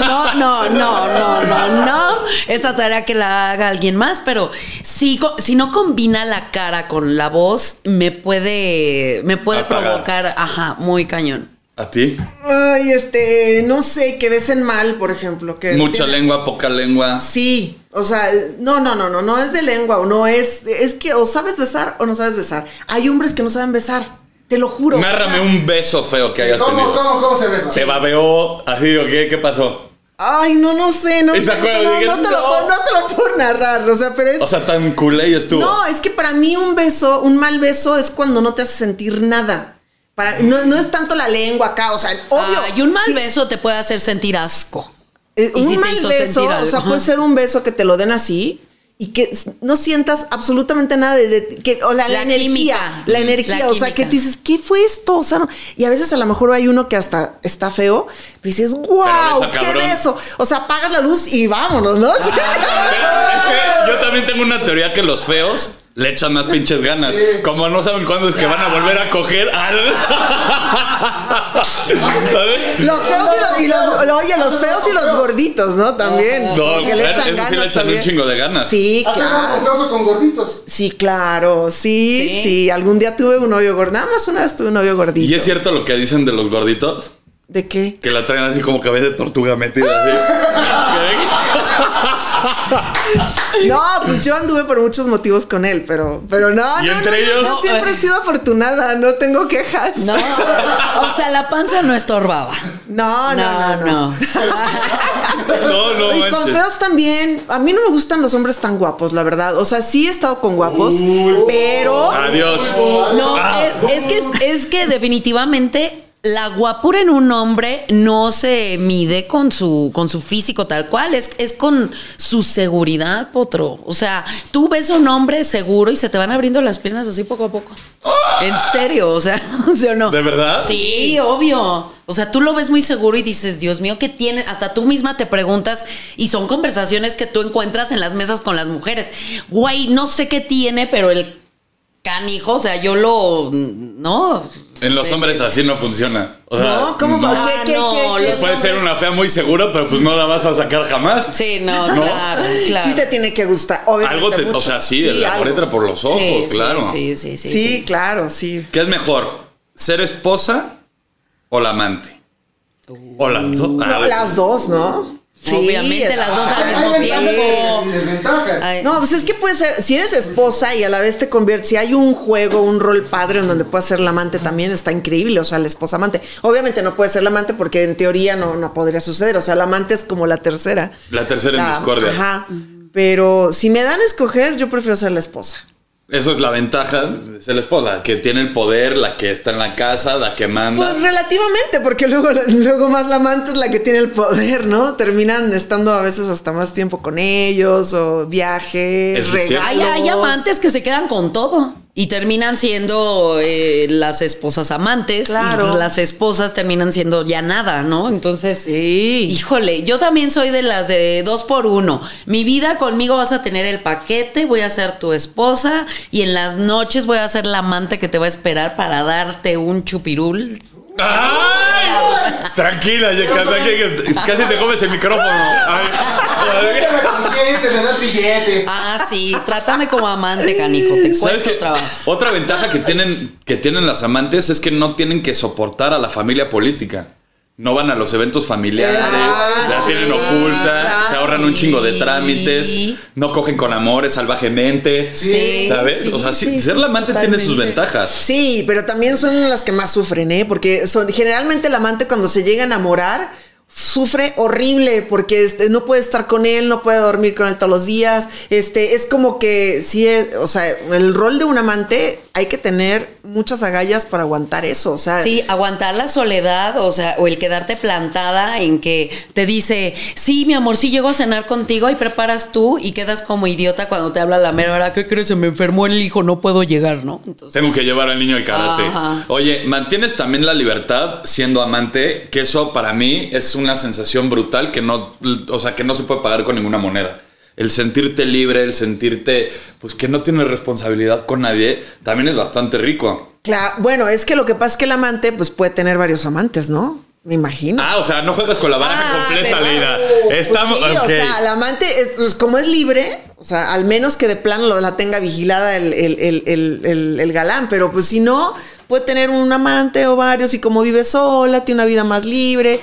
C: No, no, no, no, no, no. Esa tarea que la haga alguien más, pero si, si no combina la cara con la voz, me puede, me puede
A: Apagar.
C: provocar, ajá, muy cañón.
A: ¿A ti?
B: Ay, este, no sé, que besen mal, por ejemplo. Que
A: Mucha
B: tiene-
A: lengua, poca lengua.
B: Sí, o sea, no, no, no, no, no es de lengua o no es, es que o sabes besar o no sabes besar. Hay hombres que no saben besar, te lo juro.
A: Nárrame un beso feo que hayas
E: ¿Cómo,
A: tenido.
E: cómo, cómo se besa?
A: Se babeó así, ¿o qué? ¿Qué pasó?
B: Ay, no, no sé, no,
A: ¿Y se
B: no, no,
A: Dije,
B: no te lo puedo, no te lo puedo narrar, o sea, pero es...
A: O sea, tan culé y estuvo.
B: no, es que para mí un beso, un mal beso es cuando no te hace sentir nada. Para, no, no es tanto la lengua acá, o sea, obvio.
C: y un mal
B: sí,
C: beso te puede hacer sentir asco.
B: eh, un
C: si
B: mal beso, o sea, puede ser un beso que te lo den así y que no sientas absolutamente nada de, de- que o la, la
C: La
B: energía,
C: química.
B: la energía,
C: La
B: o sea, que tú dices, ¿qué fue esto? O sea, no- y a veces a lo mejor hay uno que hasta está feo, pero dices, wow, qué beso. O sea, apagas la luz y vámonos, ¿no?
A: Pero es que yo también tengo una teoría que los feos le echan más pinches ganas. Como no saben cuándo es que van a volver a coger al.
B: Los feos y los, y los- oye, los feos y los gorditos, ¿no? También.
A: No,
B: porque le echan
A: eso sí
B: ganas
A: le echan
B: también.
A: un chingo de ganas.
B: Sí,
E: ¿Has andado
B: claro.
E: con feos o con gorditos?
B: Sí, claro, sí,
C: Sí.
B: sí, Algún día tuve un novio gordito. Nada más una vez tuve un novio gordito.
A: ¿Y es cierto lo que dicen de los gorditos?
B: ¿De qué?
A: Que la traen así como cabeza de tortuga metida así.
B: No, pues yo anduve por muchos motivos con él, pero, pero no,
A: ¿Y
B: no,
A: entre
B: no, yo-
A: ellos?
B: yo siempre he sido afortunada, no tengo quejas.
C: No, o sea, la panza no estorbaba.
B: No, no, no, no.
A: No, no,
B: y con
A: manches.
B: feos también. A mí no me gustan los hombres tan guapos, la verdad. O sea, sí he estado con guapos, pero
A: Adiós.
C: No,
A: Ah.
C: es, es que es, es que definitivamente la guapura en un hombre no se mide con su con su físico tal cual, es, es con su seguridad, potro. O sea, tú ves a un hombre seguro y se te van abriendo las piernas así poco a poco. En serio, o sea, ¿sí o no?
A: ¿De verdad?
C: Sí, obvio. O sea, tú lo ves muy seguro y dices, Dios mío, ¿qué tiene? Hasta tú misma te preguntas, y son conversaciones que tú encuentras en las mesas con las mujeres. Güey, no sé qué tiene, pero el canijo, o sea, yo lo. No.
A: En los hombres así no funciona. O sea,
B: no, ¿cómo
A: no.
B: ¿Qué,
C: Ah,
B: qué,
C: no,
B: qué, qué
C: los
A: Puede ser una fea muy segura, pero pues no la vas a sacar jamás.
C: Sí, no, claro, claro.
B: Sí te tiene que gustar, obviamente.
A: Algo te,
B: mucho.
A: o sea, sí,
B: algo.
A: entra por los ojos,
C: Sí,
A: claro.
C: Sí, sí, sí.
B: Sí,
C: sí.
B: claro, sí.
A: ¿Qué es mejor? ¿Ser esposa o la amante? O las dos.
B: No, las dos, ¿no? Sí,
C: Obviamente, las dos al mismo tiempo.
E: y desventajas.
C: Ay,
B: No, pues es que puede ser, si eres esposa y a la vez te conviertes, si hay un juego, un rol padre en donde puedes ser la amante también, está increíble, o sea, la esposa amante. Obviamente no puede ser la amante porque en teoría no, no podría suceder, o sea, la amante es como la tercera.
A: La tercera en discordia.
B: Ajá. Pero si me dan a escoger, yo prefiero ser la esposa.
A: Eso es la ventaja de ser la esposa, que tiene el poder, la que está en la casa, la que manda.
B: Pues relativamente, porque luego, luego más la amante es la que tiene el poder, ¿no? Terminan estando a veces hasta más tiempo con ellos, o viajes, regalos.
C: Hay, hay amantes que se quedan con todo y terminan siendo eh, las esposas amantes.
B: Claro.
C: Y las esposas terminan siendo ya nada, ¿no? Entonces,
B: Sí.
C: híjole, yo también soy de las de dos por uno. Mi vida conmigo vas a tener el paquete, voy a ser tu esposa y en las noches voy a ser la amante que te va a esperar para darte un chupirul.
A: ¡Ay! Tranquila, ya casi, casi te comes el micrófono. Ay.
E: Te le das billete.
C: Ah, sí, trátame como amante, canijo, te
A: ¿Sabes
C: cuesta trabajo.
A: Otra ventaja que tienen, que tienen las amantes es que no tienen que soportar a la familia política. No van a los eventos familiares,
B: Ah,
A: la
B: sí,
A: tienen oculta,
B: claro.
A: se ahorran un chingo de trámites, no cogen con amores salvajemente.
C: Sí,
A: ¿Sabes?
C: sí,
A: o sea, sí,
C: sí,
A: ser la amante tiene sus ventajas.
B: Sí, pero también son las que más sufren, ¿eh? Porque son generalmente el amante cuando se llega a enamorar sufre horrible porque este, no puede estar con él, no puede dormir con él todos los días. Este, es como que sí, es- o sea, el rol de un amante hay que tener muchas agallas para aguantar eso, o sea,
C: Sí, aguantar la soledad, o sea, o el quedarte plantada en que te dice, sí, mi amor, sí llego a cenar contigo y preparas tú y quedas como idiota cuando te habla la mera hora, ¿qué crees? Se me enfermó el hijo, no puedo llegar, ¿no? Entonces,
A: Tengo que llevar al niño al karate.
C: Ajá.
A: Oye, mantienes también la libertad siendo amante, que eso para mí es una sensación brutal que no, o sea, que no se puede pagar con ninguna moneda. El sentirte libre, el sentirte, pues que no tienes responsabilidad con nadie, también es bastante rico.
B: Cla- bueno, es que lo que pasa es que el amante pues puede tener varios amantes, ¿no? Me imagino.
A: Ah, o sea, no juegas con la baraja
C: Ah,
A: completa, Leida.
B: Pues
A: Estamos,
B: sí,
A: ok.
B: o sea, el amante, es, pues, como es libre, o sea, al menos que de plano lo- la tenga vigilada el- el- el- el galán, pero pues si no, puede tener un amante o varios y como vive sola, tiene una vida más libre.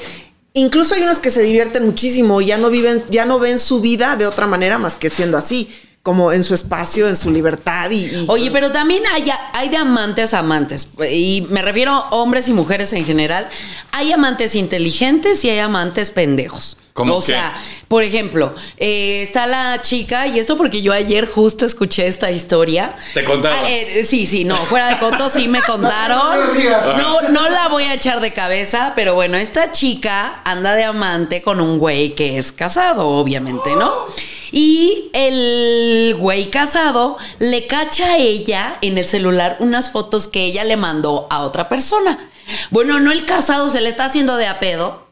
B: Incluso hay unos que se divierten muchísimo y ya no viven, ya no ven su vida de otra manera más que siendo así. Como en su espacio, en su libertad y... y-
C: Oye, pero también hay, hay de amantes a amantes. Y me refiero a hombres y mujeres en general. Hay amantes inteligentes y hay amantes pendejos.
A: ¿Cómo
C: o
A: qué?
C: sea, por ejemplo, eh, está la chica, y esto porque yo ayer justo escuché esta historia.
A: ¿Te contaron?
C: Ah, eh, sí, sí, no, fuera de coto sí me contaron. No, no la voy a echar de cabeza, pero bueno, esta chica anda de amante con un güey que es casado, obviamente, ¿no? Y el güey casado le cacha a ella en el celular unas fotos que ella le mandó a otra persona. Bueno, no el casado se le está haciendo de a pedo.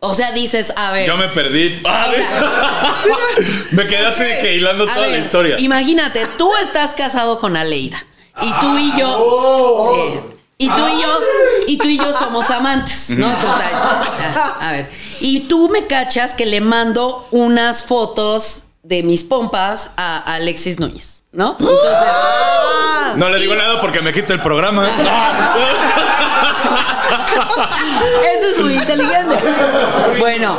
C: O sea, dices, a ver.
A: Yo me perdí. Ah,
C: O sea,
A: me quedé así que hilando toda la historia.
C: Imagínate, tú estás casado con Aleida. Y tú y yo.
A: Oh.
C: Sí. Y tú y yo. Y tú y yo somos amantes, ¿no? Entonces, a, a ver. Y tú me cachas que le mando unas fotos de mis pompas a Alexis Núñez, ¿no? Entonces.
A: No le digo nada porque me quita el programa.
C: Eso es muy inteligente. Bueno,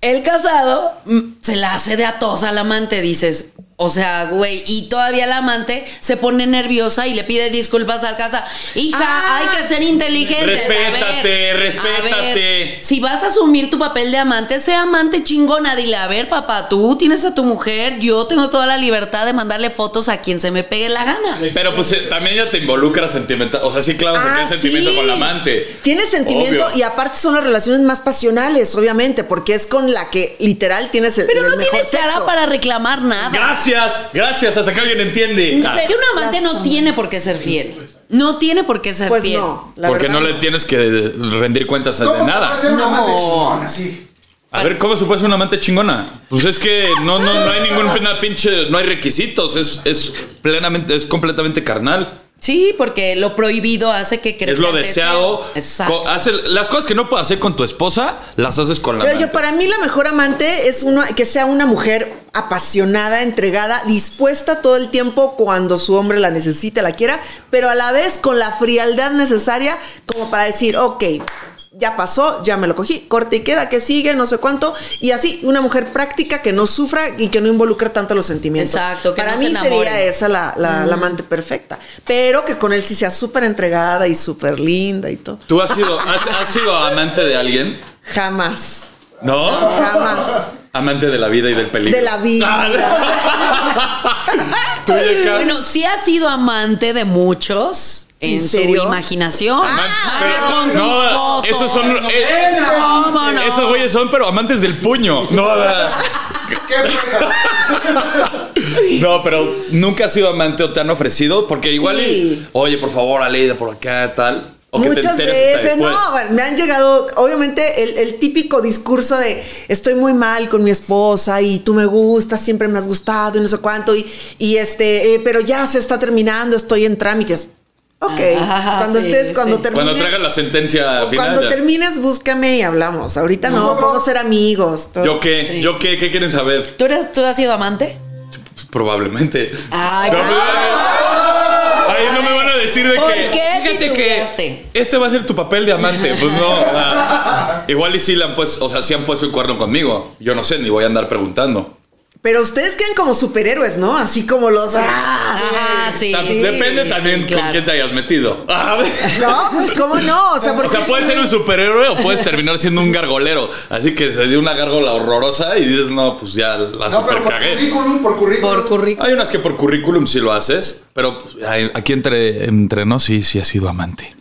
C: el casado mm, se la hace de atos al amante, dices. O sea, güey, y todavía la amante se pone nerviosa y le pide disculpas al casa. Hija,
B: Ah.
C: hay que ser inteligentes.
A: Respétate,
C: a ver,
A: respétate.
C: a ver, si vas a asumir tu papel de amante, sea amante chingona. Dile, a ver, papá, tú tienes a tu mujer, yo tengo toda la libertad de mandarle fotos a quien se me pegue la gana.
A: Pero pues eh, también ya te involucras sentimental. O sea, sí, claro,
B: Ah,
A: tienes sentimiento
B: sí.
A: con la amante.
B: Tienes sentimiento
A: Obvio.
B: y aparte son las relaciones más pasionales, obviamente, porque es con la que literal tienes el,
C: Pero
B: el
C: no
B: mejor
C: tienes cara
B: sexo.
C: para reclamar nada.
A: Gracias, gracias, hasta que alguien entiende. Ah,
C: Pero un amante no tiene por qué ser fiel. No tiene por qué ser
B: Pues
C: fiel.
B: no, la
A: porque
B: verdad
A: no le tienes que rendir cuentas de
E: ¿Cómo se
A: nada.
E: puede ser
C: No.
E: amante chingona así?
A: A ver, ¿cómo se puede ser una amante chingona? Pues es que no, no, no hay ningún pinche, no hay requisitos, es, es plenamente, es completamente carnal.
C: Sí, porque lo prohibido hace que crezca
A: es lo deseado.
C: Exacto.
A: Hace- las cosas que no puedes hacer con tu esposa, las haces con la
B: Pero yo, para mí la mejor amante es uno que sea una mujer apasionada, entregada, dispuesta todo el tiempo cuando su hombre la necesite, la quiera, pero a la vez con la frialdad necesaria como para decir, ok, ya pasó, ya me lo cogí, corte y queda, que sigue, no sé cuánto, y así una mujer práctica que no sufra y que no involucre tanto los sentimientos.
C: Exacto, que
B: para
C: no
B: mí sería esa la, la- la amante perfecta, pero que con él sí sea súper entregada y súper linda y todo.
A: ¿Tú has sido, has, has sido amante de alguien?
B: Jamás,
A: ¿No?
B: jamás.
A: Amante de la vida y del peligro.
B: De la vida.
C: Bueno, sí ha sido amante de muchos en,
B: ¿En
C: su imaginación. Ah, con tus
A: no,
C: fotos.
A: esos son. eh,
C: ¿Cómo no?
A: Esos güeyes son, pero amantes del puño. No, no, pero nunca has sido amante o te han ofrecido. Porque igual, y, oye, por favor, Aleida, por acá, tal.
B: Muchas veces, no, me han llegado, obviamente, el, el típico discurso de estoy muy mal con mi esposa y tú me gustas, siempre me has gustado y no sé cuánto, y, y este, eh, pero ya se está terminando, estoy en trámites. Ok,
C: Ah,
B: cuando
C: sí,
B: estés, cuando
C: sí.
B: termines.
A: Cuando traigan la sentencia final.
B: cuando
A: ya.
B: termines, búscame y hablamos. Ahorita no,
E: No.
B: podemos ser amigos. todo.
A: ¿Yo qué?
C: Sí.
A: ¿Yo qué? ¿Qué quieren saber?
C: ¿Tú, eres, ¿Tú has sido amante?
A: Pues, probablemente.
C: Ay,
A: No, Ahí no me van a decir de
C: ¿Por
A: que.
C: qué
A: Fíjate que este va a ser tu papel de amante. Pues no. igual y sí le han puesto, o sea, sí han puesto el cuerno conmigo. Yo no sé, ni voy a andar preguntando.
B: Pero ustedes quedan como superhéroes, ¿no? Así como los. ¡ah!
C: Ajá, sí. Sí,
A: Depende
C: sí,
A: también
C: sí,
A: con
C: claro.
A: quién te hayas metido.
B: No, pues cómo no. O sea, porque
A: O sea, puedes ser un superhéroe o puedes terminar siendo un gargolero. Así que se dio una gárgola horrorosa y dices, no, pues ya la
E: No,
A: super
E: pero por
A: cagué.
E: currículum, por currículum.
C: Por currículum.
A: Hay unas que por currículum sí lo haces, pero pues, aquí entre, entre nos sí, sí ha sido amante.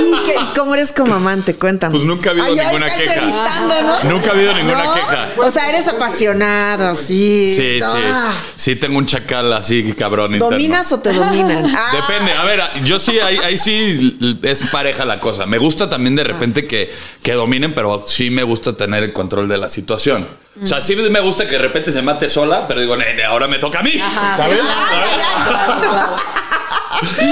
B: ¿Y, qué- y cómo eres como amante? Cuéntanos.
A: Pues nunca ha habido
B: Ay,
A: ninguna queja.
B: entrevistando, ¿no?
A: Nunca ha habido ninguna
B: ¿No?
A: queja.
B: O sea, eres apasionado, sí.
A: Sí,
B: Ah,
A: sí. Sí, tengo un chacal así cabrón interno.
B: ¿Dominas o te dominan? Ah,
A: Depende, a ver, yo sí, ahí, ahí sí es pareja la cosa. Me gusta también de repente que, que dominen, pero sí me gusta tener el control de la situación. O sea, sí me gusta que de repente se mate sola, pero digo, nene, ahora me toca a mí.
C: Ajá,
A: ¿Sabes?
C: sí, claro, claro, claro.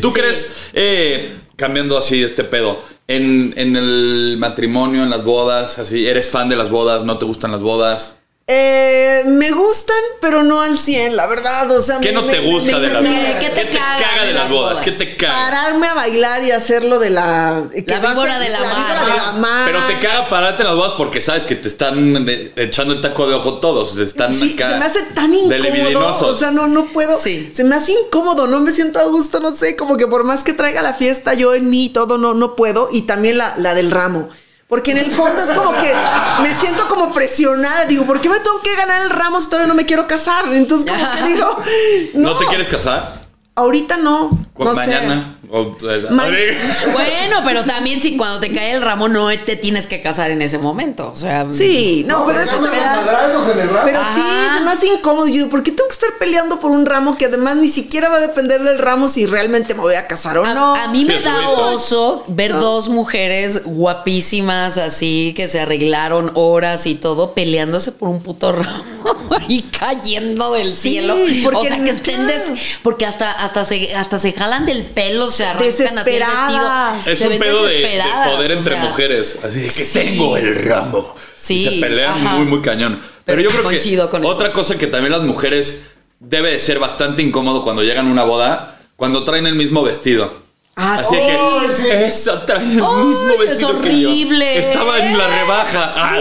A: ¿Tú
C: Sí.
A: crees, eh, cambiando así este pedo, en, en el matrimonio, en las bodas, así, eres fan de las bodas, no te gustan las bodas?
B: Eh, me gustan, pero no al 100, la verdad. O sea,
A: ¿Qué
B: me-
A: no te
B: me-
A: gusta
B: me-
A: de las bodas?
C: ¿Qué te caga
A: de
C: de
A: las bodas?
C: bodas?
A: ¿Qué te caga?
B: Pararme a bailar y hacerlo de la. que
C: La víbora de la mar.
B: víbora de la mar.
A: Pero te caga pararte en las bodas porque sabes que te están eh, echando el taco de ojo todos. Están
B: Sí,
A: acá
B: se me hace tan incómodo. O sea, no, no puedo.
C: Sí.
B: Se me hace incómodo, no me siento a gusto, no sé, como que por más que traiga la fiesta yo en mí y todo, no, no puedo. Y también la, la del ramo. Porque en el fondo es como que me siento como presionada. Digo, ¿por qué me tengo que ganar el ramo si todavía no me quiero casar? Entonces, como que digo, no.
A: ¿No te quieres casar?
B: Ahorita no. No
A: mañana.
B: Ma-
C: Bueno, pero también si cuando te cae el ramo no te tienes que casar en ese momento. O sea.
B: Sí, no, pero
E: ¿te
B: eso se me
E: ramo?
B: Pero sí,
C: Ajá.
B: se me hace incómodo. Yo, ¿por qué tengo que estar peleando por un ramo que además ni siquiera va a depender del ramo si realmente me voy a casar o
C: A,
B: no?
C: a mí
A: Sí,
C: me
A: es
C: da oso ver dos mujeres guapísimas así que se arreglaron horas y todo peleándose por un puto ramo y cayendo del
B: Sí,
C: cielo.
B: porque
C: o sea que estén des- porque hasta hasta se hasta se jalan del pelo, se arrancan así el vestido.
B: Desesperadas.
A: Es
C: se
A: un pedo de, poder
C: o
A: entre
C: sea,
A: mujeres. Así de que
C: Sí.
A: tengo el ramo.
C: Sí,
A: Y se pelean
C: ajá.
A: muy, muy cañón. Pero,
C: Pero
A: yo creo que
C: con
A: otra
C: eso.
A: cosa que también las mujeres debe de ser bastante incómodo cuando llegan a una boda, cuando traen el mismo vestido.
B: Ah,
A: Así
B: sí.
A: que
E: sí.
A: esa trae el
C: Ay,
A: mismo
C: es
A: vestido que yo.
C: horrible.
A: Estaba en la rebaja. Ah.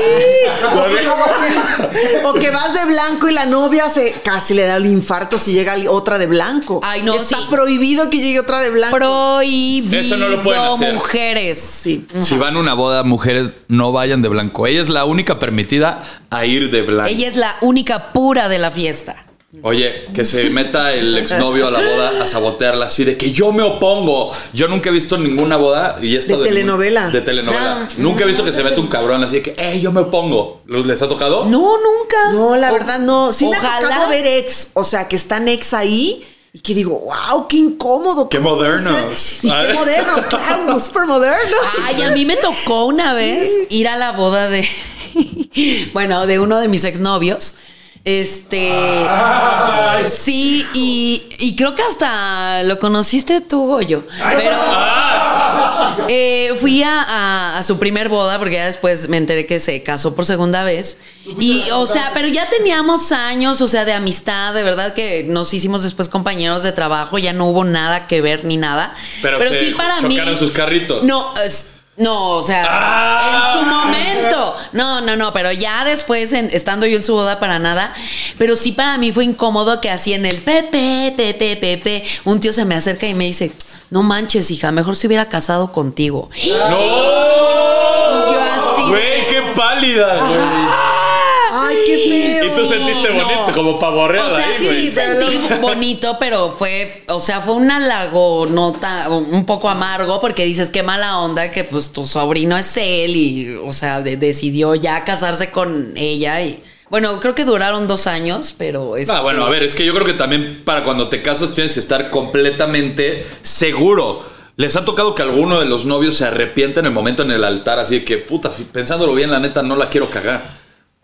B: O que, o que vas de blanco y la novia se casi le da el infarto si llega otra de blanco.
C: Ay, no,
B: Está
C: sí.
B: prohibido que llegue otra de blanco.
C: Prohibido
A: Eso no lo pueden hacer.
C: mujeres.
B: Sí.
A: Si van a una boda, mujeres, no vayan de blanco. Ella es la única permitida a ir de blanco.
C: Ella es la única pura de la fiesta.
A: Oye, que se meta el exnovio a la boda a sabotearla así de que yo me opongo. Yo nunca he visto ninguna boda y esta
B: De telenovela.
A: De telenovela.
C: Ah,
A: nunca he visto que se meta un cabrón así de que, hey, yo me opongo. ¿Les ha tocado?
C: No, nunca.
B: No, la
C: O-
B: verdad no. Sí me ha
C: ojalá.
B: tocado ver ex, o sea, que están ex ahí y que digo, wow, qué incómodo.
A: Qué
B: ¿cómo puede
A: modernos.
B: ser? Y qué moderno, claro, súper moderno.
C: Ay, a mí me tocó una vez ir a la boda de. bueno, de uno de mis exnovios. Este. Sí, y, y creo que hasta lo conociste tú o yo. Pero. eh, fui a, a- a su primer boda porque ya después me enteré que se casó por segunda vez. Y, o sea, pero ya teníamos años, o sea, de amistad, de verdad que nos hicimos después compañeros de trabajo, ya no hubo nada que ver ni nada.
A: Pero se
C: sí para mí.
A: sus carritos.
C: No, es- no, o sea,
A: Ah.
C: en su momento. No, no, no, pero ya después, en- estando yo en su boda para nada. Pero sí para mí fue incómodo que así en el pepe, pepe, pepe, un tío se me acerca y me dice, no manches, hija, mejor se hubiera casado contigo.
A: ¡No!
C: Y yo así
A: Güey, qué pálida, güey. Y tú sentiste
C: no.
A: bonito, como pavorreada
C: O sea,
A: ahí,
C: sí
A: güey.
C: sentí bonito, pero fue, o sea, fue un halago nota un poco amargo porque dices qué mala onda que pues tu sobrino es él y, o sea, de- decidió ya casarse con ella y bueno, creo que duraron dos años, pero es.
A: Ah, bueno, a ver, es que yo creo que también para cuando te casas tienes que estar completamente seguro. ¿Les ha tocado que alguno de los novios se arrepienta en el momento en el altar? Así de que, puta, pensándolo bien, la neta, no la quiero cagar.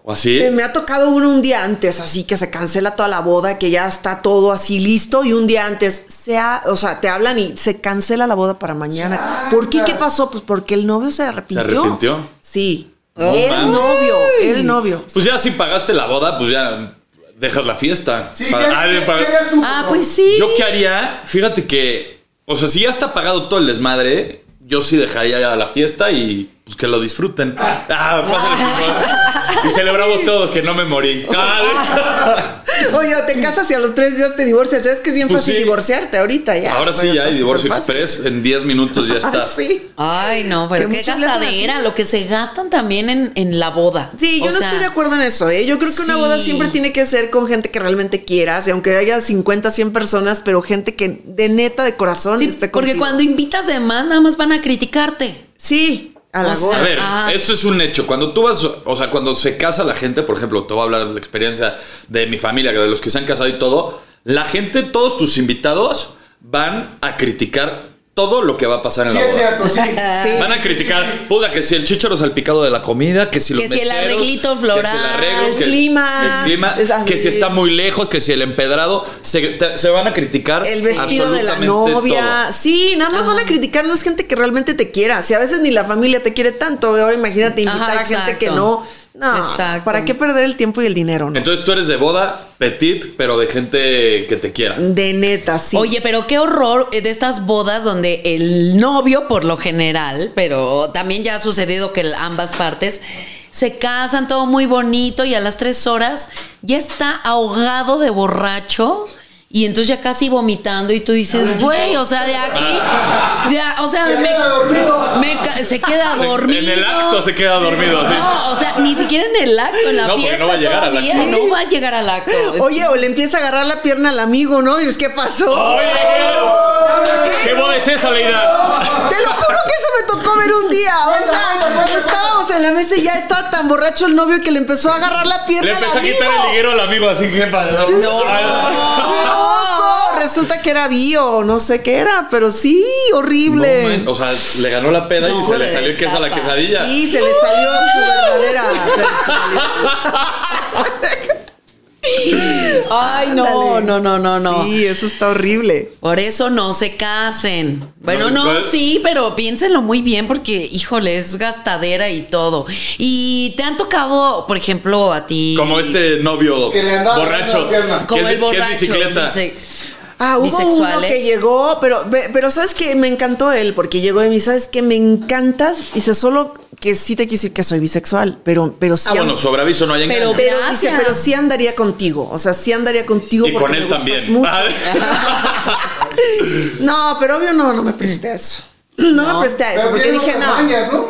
A: ¿O así?
B: Eh, me ha tocado uno un día antes, así que se cancela toda la boda, que ya está todo así listo y un día antes se ha- o sea, te hablan y se cancela la boda para mañana. ¿Por qué? ¿Qué pasó? Pues porque el novio se arrepintió.
A: arrepintió?
B: Sí. El novio, el novio.
A: Pues ya si pagaste la boda, pues ya dejas la fiesta.
E: Sí,
A: Para-
E: ¿qué,
A: ah,
E: qué-
A: para-
E: qué harías tú?
C: Ah, pues sí.
A: Yo qué haría, fíjate que, o sea, si ya está pagado todo el desmadre, yo sí dejaría ya la fiesta y pues que lo disfruten. Ah, pásale chingón. Y celebramos todos que no me morí. Ah,
B: Oye, te casas y a los tres días te divorcias. Ya es que es bien
A: Pues
B: fácil
A: sí.
B: divorciarte ahorita ya.
A: Ahora sí
B: Bueno,
A: ya hay divorcio express, en 10 minutos ya está.
B: Ah, sí.
C: Ay, no, pero
B: Que
C: qué gastadera, lo que se gastan también en, en la boda.
B: Sí, yo
C: O
B: no
C: sea,
B: estoy de acuerdo en eso, ¿eh? Yo creo que una boda siempre tiene que ser con gente que realmente quieras, y aunque haya 50, 100 personas, pero gente que de neta, de corazón,
C: Sí,
B: esté
C: porque
B: contigo.
C: cuando invitas de más, nada más van a criticarte.
B: Sí, a la gorra.
A: A ver,
C: Ajá.
A: eso es un hecho. Cuando tú vas, o sea, cuando se casa la gente, por ejemplo, te voy a hablar de la experiencia de mi familia, de los que se han casado y todo, la gente, todos tus invitados van a criticar todo lo que va a pasar en
E: Sí,
A: la
E: es
A: boda.
E: cierto, sí.
B: Sí.
A: Van a criticar, puta, que si el chícharo salpicado de la comida, que si los
C: Que si el
A: meseros,
C: arreglito
A: que
C: floral,
A: si el arreglo,
B: el
A: que-
B: clima,
A: el clima,
B: es así.
A: que si está muy lejos, que si el empedrado, se, te- se van a criticar
B: El vestido de la novia.
A: todo.
B: Sí, nada más van a criticar, no es gente que realmente te quiera. Si a veces ni la familia te quiere tanto, ahora imagínate invitar
C: Ajá,
B: a gente que no. No,
C: Exacto.
B: ¿para qué perder el tiempo y el dinero? No?
A: Entonces tú eres de boda, petit, pero de gente que te quiera.
B: De neta, sí.
C: Oye, pero qué horror de estas bodas donde el novio, por lo general, pero también ya ha sucedido que ambas partes se casan, todo muy bonito y a las tres horas ya está ahogado de borracho. Y entonces ya casi vomitando y tú dices, güey, o sea, de aquí, de- o sea,
E: Se
C: me-
E: queda dormido.
C: me ca- se queda
A: Se-
C: dormido.
A: En el acto se queda dormido. ¿sí?
C: No, o sea, ni siquiera en el acto, en la
A: No, porque
C: fiesta
A: no va a llegar al acto.
C: no va a llegar al acto.
B: Oye, o le empieza a agarrar la pierna al amigo, ¿no? Y dices, ¿qué pasó?
A: Oye, ¿qué, ¿qué boda es esa, Leida?
B: Te lo juro que tocó ver un día. O sea, estábamos en la mesa y ya estaba tan borracho el novio que le empezó a agarrar la pierna
A: Le
B: al
A: empezó a
B: amigo.
A: quitar el liguero al amigo, así que
B: "Qué oso". Resulta que era bio, no sé qué era, pero sí, horrible.
A: No, o sea, le ganó la peda
C: No,
A: y se le
C: se
A: salió el queso a la quesadilla.
B: Sí, se le salió su verdadera personalidad.
C: Ay, no, no, no, no, no.
B: Sí, eso está horrible.
C: Por eso no se casen. Bueno,
A: No,
C: sí, pero piénsenlo muy bien porque, híjole, es gastadera y todo. Y te han tocado, por ejemplo, a ti.
A: Como este novio
E: Que le
A: borracho. que
C: Como
A: es-
C: el
A: que
C: borracho.
A: es bicicleta.
C: bise-
B: Ah, hubo uno que llegó, pero, pero sabes que me encantó él, porque llegó y me dice, ¿sabes qué? Me encantas. Dice, solo que sí te quiero decir que soy bisexual, pero, pero sí.
A: Ah, bueno, sobre aviso no hay engaño.
C: Pero-
B: pero dice, pero sí andaría contigo. O sea, sí andaría contigo.
A: y
B: porque
A: con él también.
B: mucho.
A: Ah,
B: No, pero obvio no, no me presté a eso. No,
C: No.
B: me presté a eso,
E: Pero
B: porque dije, no.
E: mañas, ¿no?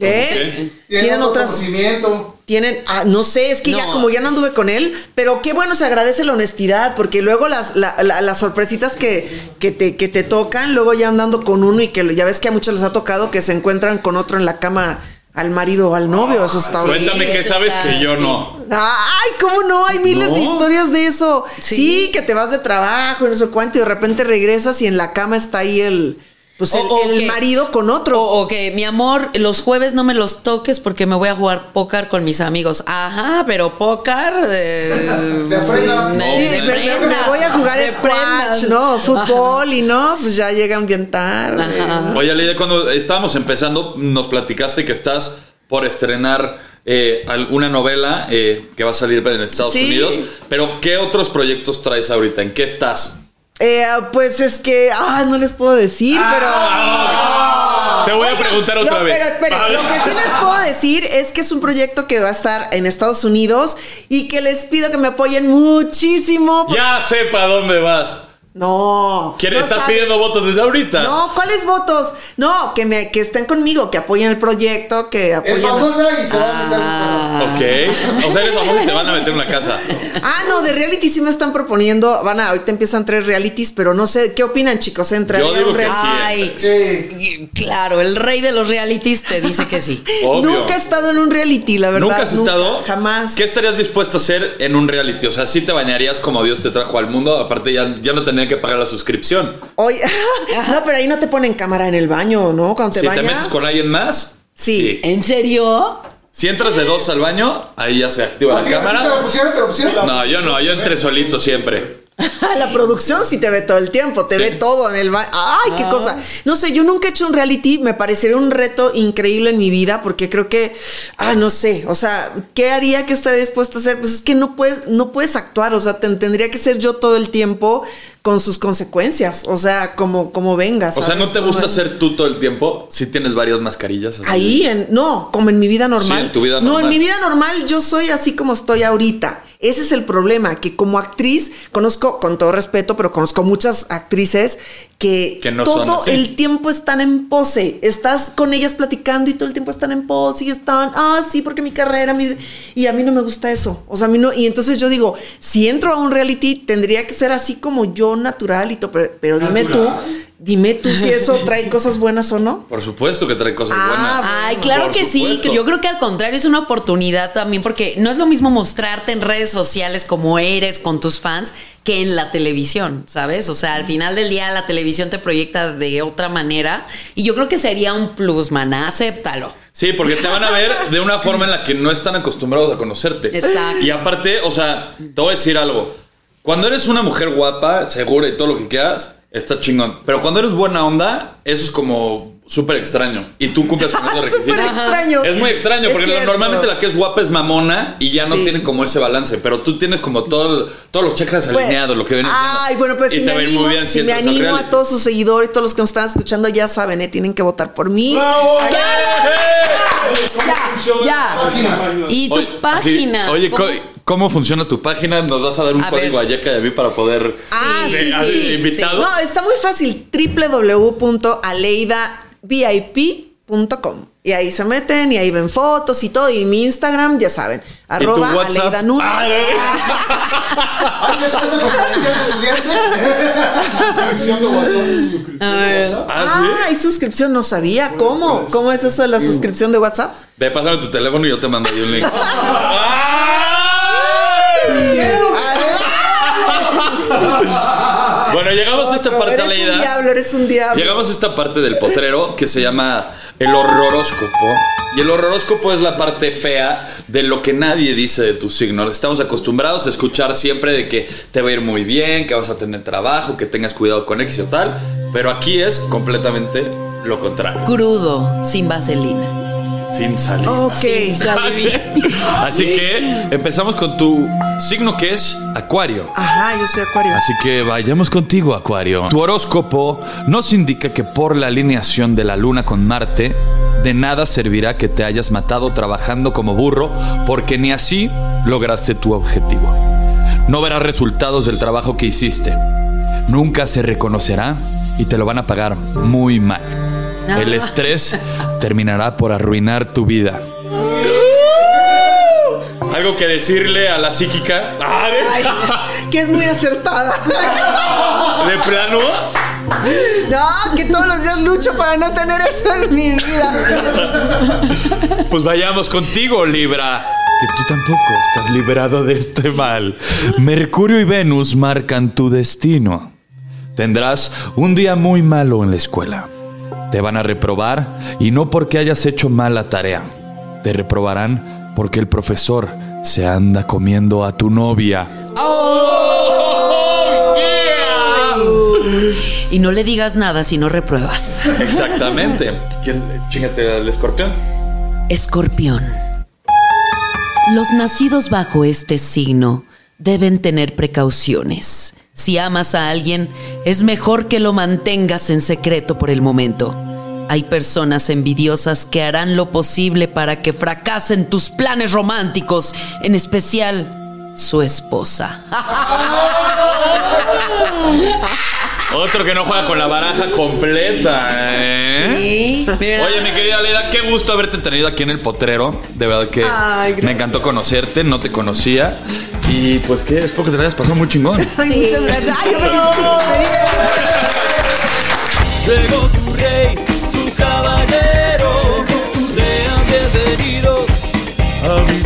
B: ¿Eh?
E: Tienen,
B: Tienen
E: otro
B: otras.
E: conocimiento.
B: Tienen, ah, no sé, es que ya
C: No.
B: como ya no anduve con él, pero qué bueno se agradece la honestidad, porque luego las, la- la- las sorpresitas que, que, te, que te tocan, luego ya andando con uno y que ya ves que a muchos les ha tocado que se encuentran con otro en la cama al marido o al novio, eso está.
A: Cuéntame qué
C: eso
A: sabes
C: está,
A: que yo
C: sí.
A: no.
B: Ay, ¿cómo no? Hay miles
A: No.
B: de historias de eso.
C: Sí.
B: Sí. que te vas de trabajo y no sé cuánto y de repente regresas y en la cama está ahí el, pues el,
C: O- o
B: el
C: que-
B: marido con otro.
C: O, o que, mi amor, los jueves no me los toques porque me voy a jugar póker con mis amigos. Ajá, pero póker. eh,
E: Te aprenda.
C: sí,
A: No,
C: me
B: voy a jugar squash. ¿no? Fútbol y no, pues ya llegan bien tarde.
C: Ajá.
A: Oye, Leida, cuando estábamos empezando, nos platicaste que estás por estrenar eh, al- una novela eh, que va a salir en Estados
B: Sí.
A: Unidos. Pero, ¿qué otros proyectos traes ahorita? ¿En qué estás?
B: Eh, pues es que, ah, no les puedo decir,
A: Ah, Te
B: pero.
A: voy a preguntar otra
B: no,
A: vez.
B: Pero espera, lo que sí les puedo decir es que es un proyecto que va a estar en Estados Unidos y que les pido que me apoyen muchísimo.
A: Ya sé para dónde vas.
B: No.
A: ¿Quieres,
B: no
A: ¿Estás
B: sabes.
A: pidiendo votos desde ahorita?
B: No, ¿cuáles votos? No, que me que estén conmigo, que apoyen el proyecto, que
E: Es
B: apoyen.
E: famosa y se va a meter en
C: Ah.
A: Ok. O sea, eres famoso y te van a meter en la casa.
B: Ah, no, de reality sí me están proponiendo. Van a, ahorita empiezan tres realities, pero no sé, ¿qué opinan, chicos? ¿Entraría
A: Yo digo
B: un
A: que
B: reality?
A: sí.
C: Ay,
E: Sí.
C: claro, el rey de los realities te dice que sí.
A: Obvio.
B: Nunca he estado en un reality, la verdad.
A: ¿Nunca has
B: nunca,
A: estado?
B: Jamás.
A: ¿Qué estarías dispuesto a hacer en un reality? O sea, sí te bañarías como Dios te trajo al mundo. Aparte, ya, ya no tendrían que pagar la suscripción.
B: Oye, no, pero ahí no te ponen cámara en el baño, ¿no? Cuando te
A: si
B: bañas.
A: te metes con alguien más,
B: Sí.
C: ¿En serio?
A: Si entras de dos al baño, ahí ya se activa
E: ¿A
A: la
E: ti- a ti ¿Te lo
A: cámara.
E: pusieron? ¿Te lo pusieron?
A: No, yo no, yo entré solito siempre.
B: La producción sí te ve todo el tiempo, te
A: Sí.
B: ve todo en el baño. Ay, qué
C: Ah.
B: cosa. No sé, yo nunca he hecho un reality, me parecería un reto increíble en mi vida porque creo que, ah, no sé, o sea, ¿qué haría que estaría dispuesta a hacer? Pues es que no puedes, no puedes actuar, o sea, te- tendría que ser yo todo el tiempo con sus consecuencias, o sea, como, como vengas.
A: O sea, ¿no te gusta ser tú todo el tiempo? Si tienes varias mascarillas. así.
B: Ahí, en, no, como en mi vida normal.
A: Sí, en tu vida
B: No,
A: normal.
B: en mi vida normal yo soy así como estoy ahorita. Ese es el problema, que como actriz conozco, con todo respeto, pero conozco muchas actrices que,
A: Que no son
B: todo el tiempo están en pose. Estás con ellas platicando y todo el tiempo están en pose y están, ah, sí, porque mi carrera, mi... y a mí no me gusta eso. O sea, a mí no, y entonces yo digo, si entro a un reality, tendría que ser así como yo natural y todo, pero, pero dime tú. Dime tú si eso trae cosas buenas o no.
A: Por supuesto que trae cosas
B: Ah,
A: buenas.
C: Ay, claro
A: Por
C: que sí.
A: supuesto.
C: Yo creo que al contrario es una oportunidad también porque no es lo mismo mostrarte en redes sociales como eres con tus fans que en la televisión, ¿sabes? O sea, al final del día la televisión te proyecta de otra manera y yo creo que sería un plus, maná, acéptalo.
A: Sí, porque te van a ver de una forma en la que no están acostumbrados a conocerte.
C: Exacto.
A: Y aparte, o sea, te voy a decir algo. Cuando eres una mujer guapa, segura y todo lo que quieras, está chingón. Pero cuando eres buena onda, eso es como súper extraño. Y tú cumples con esos requisitos.
B: Súper extraño.
A: Es muy extraño
B: Es
A: porque
B: cierto.
A: normalmente la que es guapa es mamona y ya no
B: Sí.
A: tienen como ese balance, pero tú tienes como todo, el- todos los chakras
B: Pues,
A: alineados, lo que viene
B: Ay, bueno, pues
A: y
B: si
A: te
B: me
A: ven
B: animo,
A: muy bien
B: si
A: si
B: me animo a todos sus seguidores, todos los que nos están escuchando, ya saben, ¿eh? tienen que votar por mí.
C: Ya, ya. Y tu
A: Oye,
C: página.
A: sí. Oye,
C: ¿cómo?
A: co- ¿cómo funciona tu página? ¿Nos vas a dar un
C: A
A: código
C: ver.
A: a Yeka y a mí para poder...
B: Ah, sí,
C: Sí,
B: sí,
A: así,
B: sí.
A: invitado.
B: No, está muy fácil. www.aleidavip.com. Y ahí se meten y ahí ven fotos y todo. Y mi Instagram, ya saben,
A: ¿Y tu
B: arroba
A: WhatsApp?
B: Aleida Núñez.
A: Ay,
E: ¿Hay descuento con tarjeta de estudiante? Suscripción de WhatsApp. suscripción
C: A
E: de
C: ver.
E: WhatsApp.
A: ¿Ah,
B: Ah, hay suscripción, no sabía. ¿Cómo? ¿Cómo es eso de la suscripción de WhatsApp?
A: Ve, pásame tu teléfono y yo te mando ahí un link. bueno, llegamos a esta parte,
B: eres un diablo, eres un diablo.
A: Llegamos a esta parte del potrero que se llama el horroróscopo. Y el horroróscopo es la parte fea de lo que nadie dice de tu signo. Estamos acostumbrados a escuchar siempre de que te va a ir muy bien, que vas a tener trabajo, que tengas cuidado con X o tal. Pero aquí es completamente lo contrario.
C: Crudo, sin vaselina.
A: Sin salir.
B: Ok.
C: Sin salir.
A: Así que empezamos con tu signo que es Acuario.
B: Ajá, yo soy acuario.
A: Así que vayamos contigo, Acuario. Tu horóscopo nos indica que por la alineación de la luna con Marte, de nada servirá que te hayas matado trabajando como burro, porque ni así lograste tu objetivo. No verás resultados del trabajo que hiciste. Nunca se reconocerá y te lo van a pagar muy mal. El estrés terminará por arruinar tu vida. ¿Algo que decirle a la psíquica?
B: Que es muy acertada.
A: ¿De plano?
B: No, que todos los días lucho para no tener eso en mi vida.
A: Pues vayamos contigo, Libra. Que tú tampoco estás liberado de este mal. Mercurio y Venus marcan tu destino. Tendrás un día muy malo en la escuela. Te van a reprobar y no porque hayas hecho mala tarea. Te reprobarán porque el profesor se anda comiendo a tu novia.
C: Y no le digas nada si no repruebas.
A: Exactamente. ¿Quieres? Chingate al escorpión.
C: Escorpión. Los nacidos bajo este signo deben tener precauciones. Si amas a alguien, es mejor que lo mantengas en secreto por el momento. Hay personas envidiosas que harán lo posible para que fracasen tus planes románticos, en especial su esposa.
A: Otro que no juega con la baraja completa, ¿eh?
C: Sí.
A: Oye, mi querida Leda, qué gusto haberte tenido aquí en el potrero. De verdad que
B: Ay,
A: me encantó conocerte, no te conocía. Y pues que espero que te la hayas pasado muy chingón.
B: Ay,
C: Sí.
B: muchas gracias. Ay, yo me
D: Llegó tu rey, tu caballero. Sean bienvenidos a mi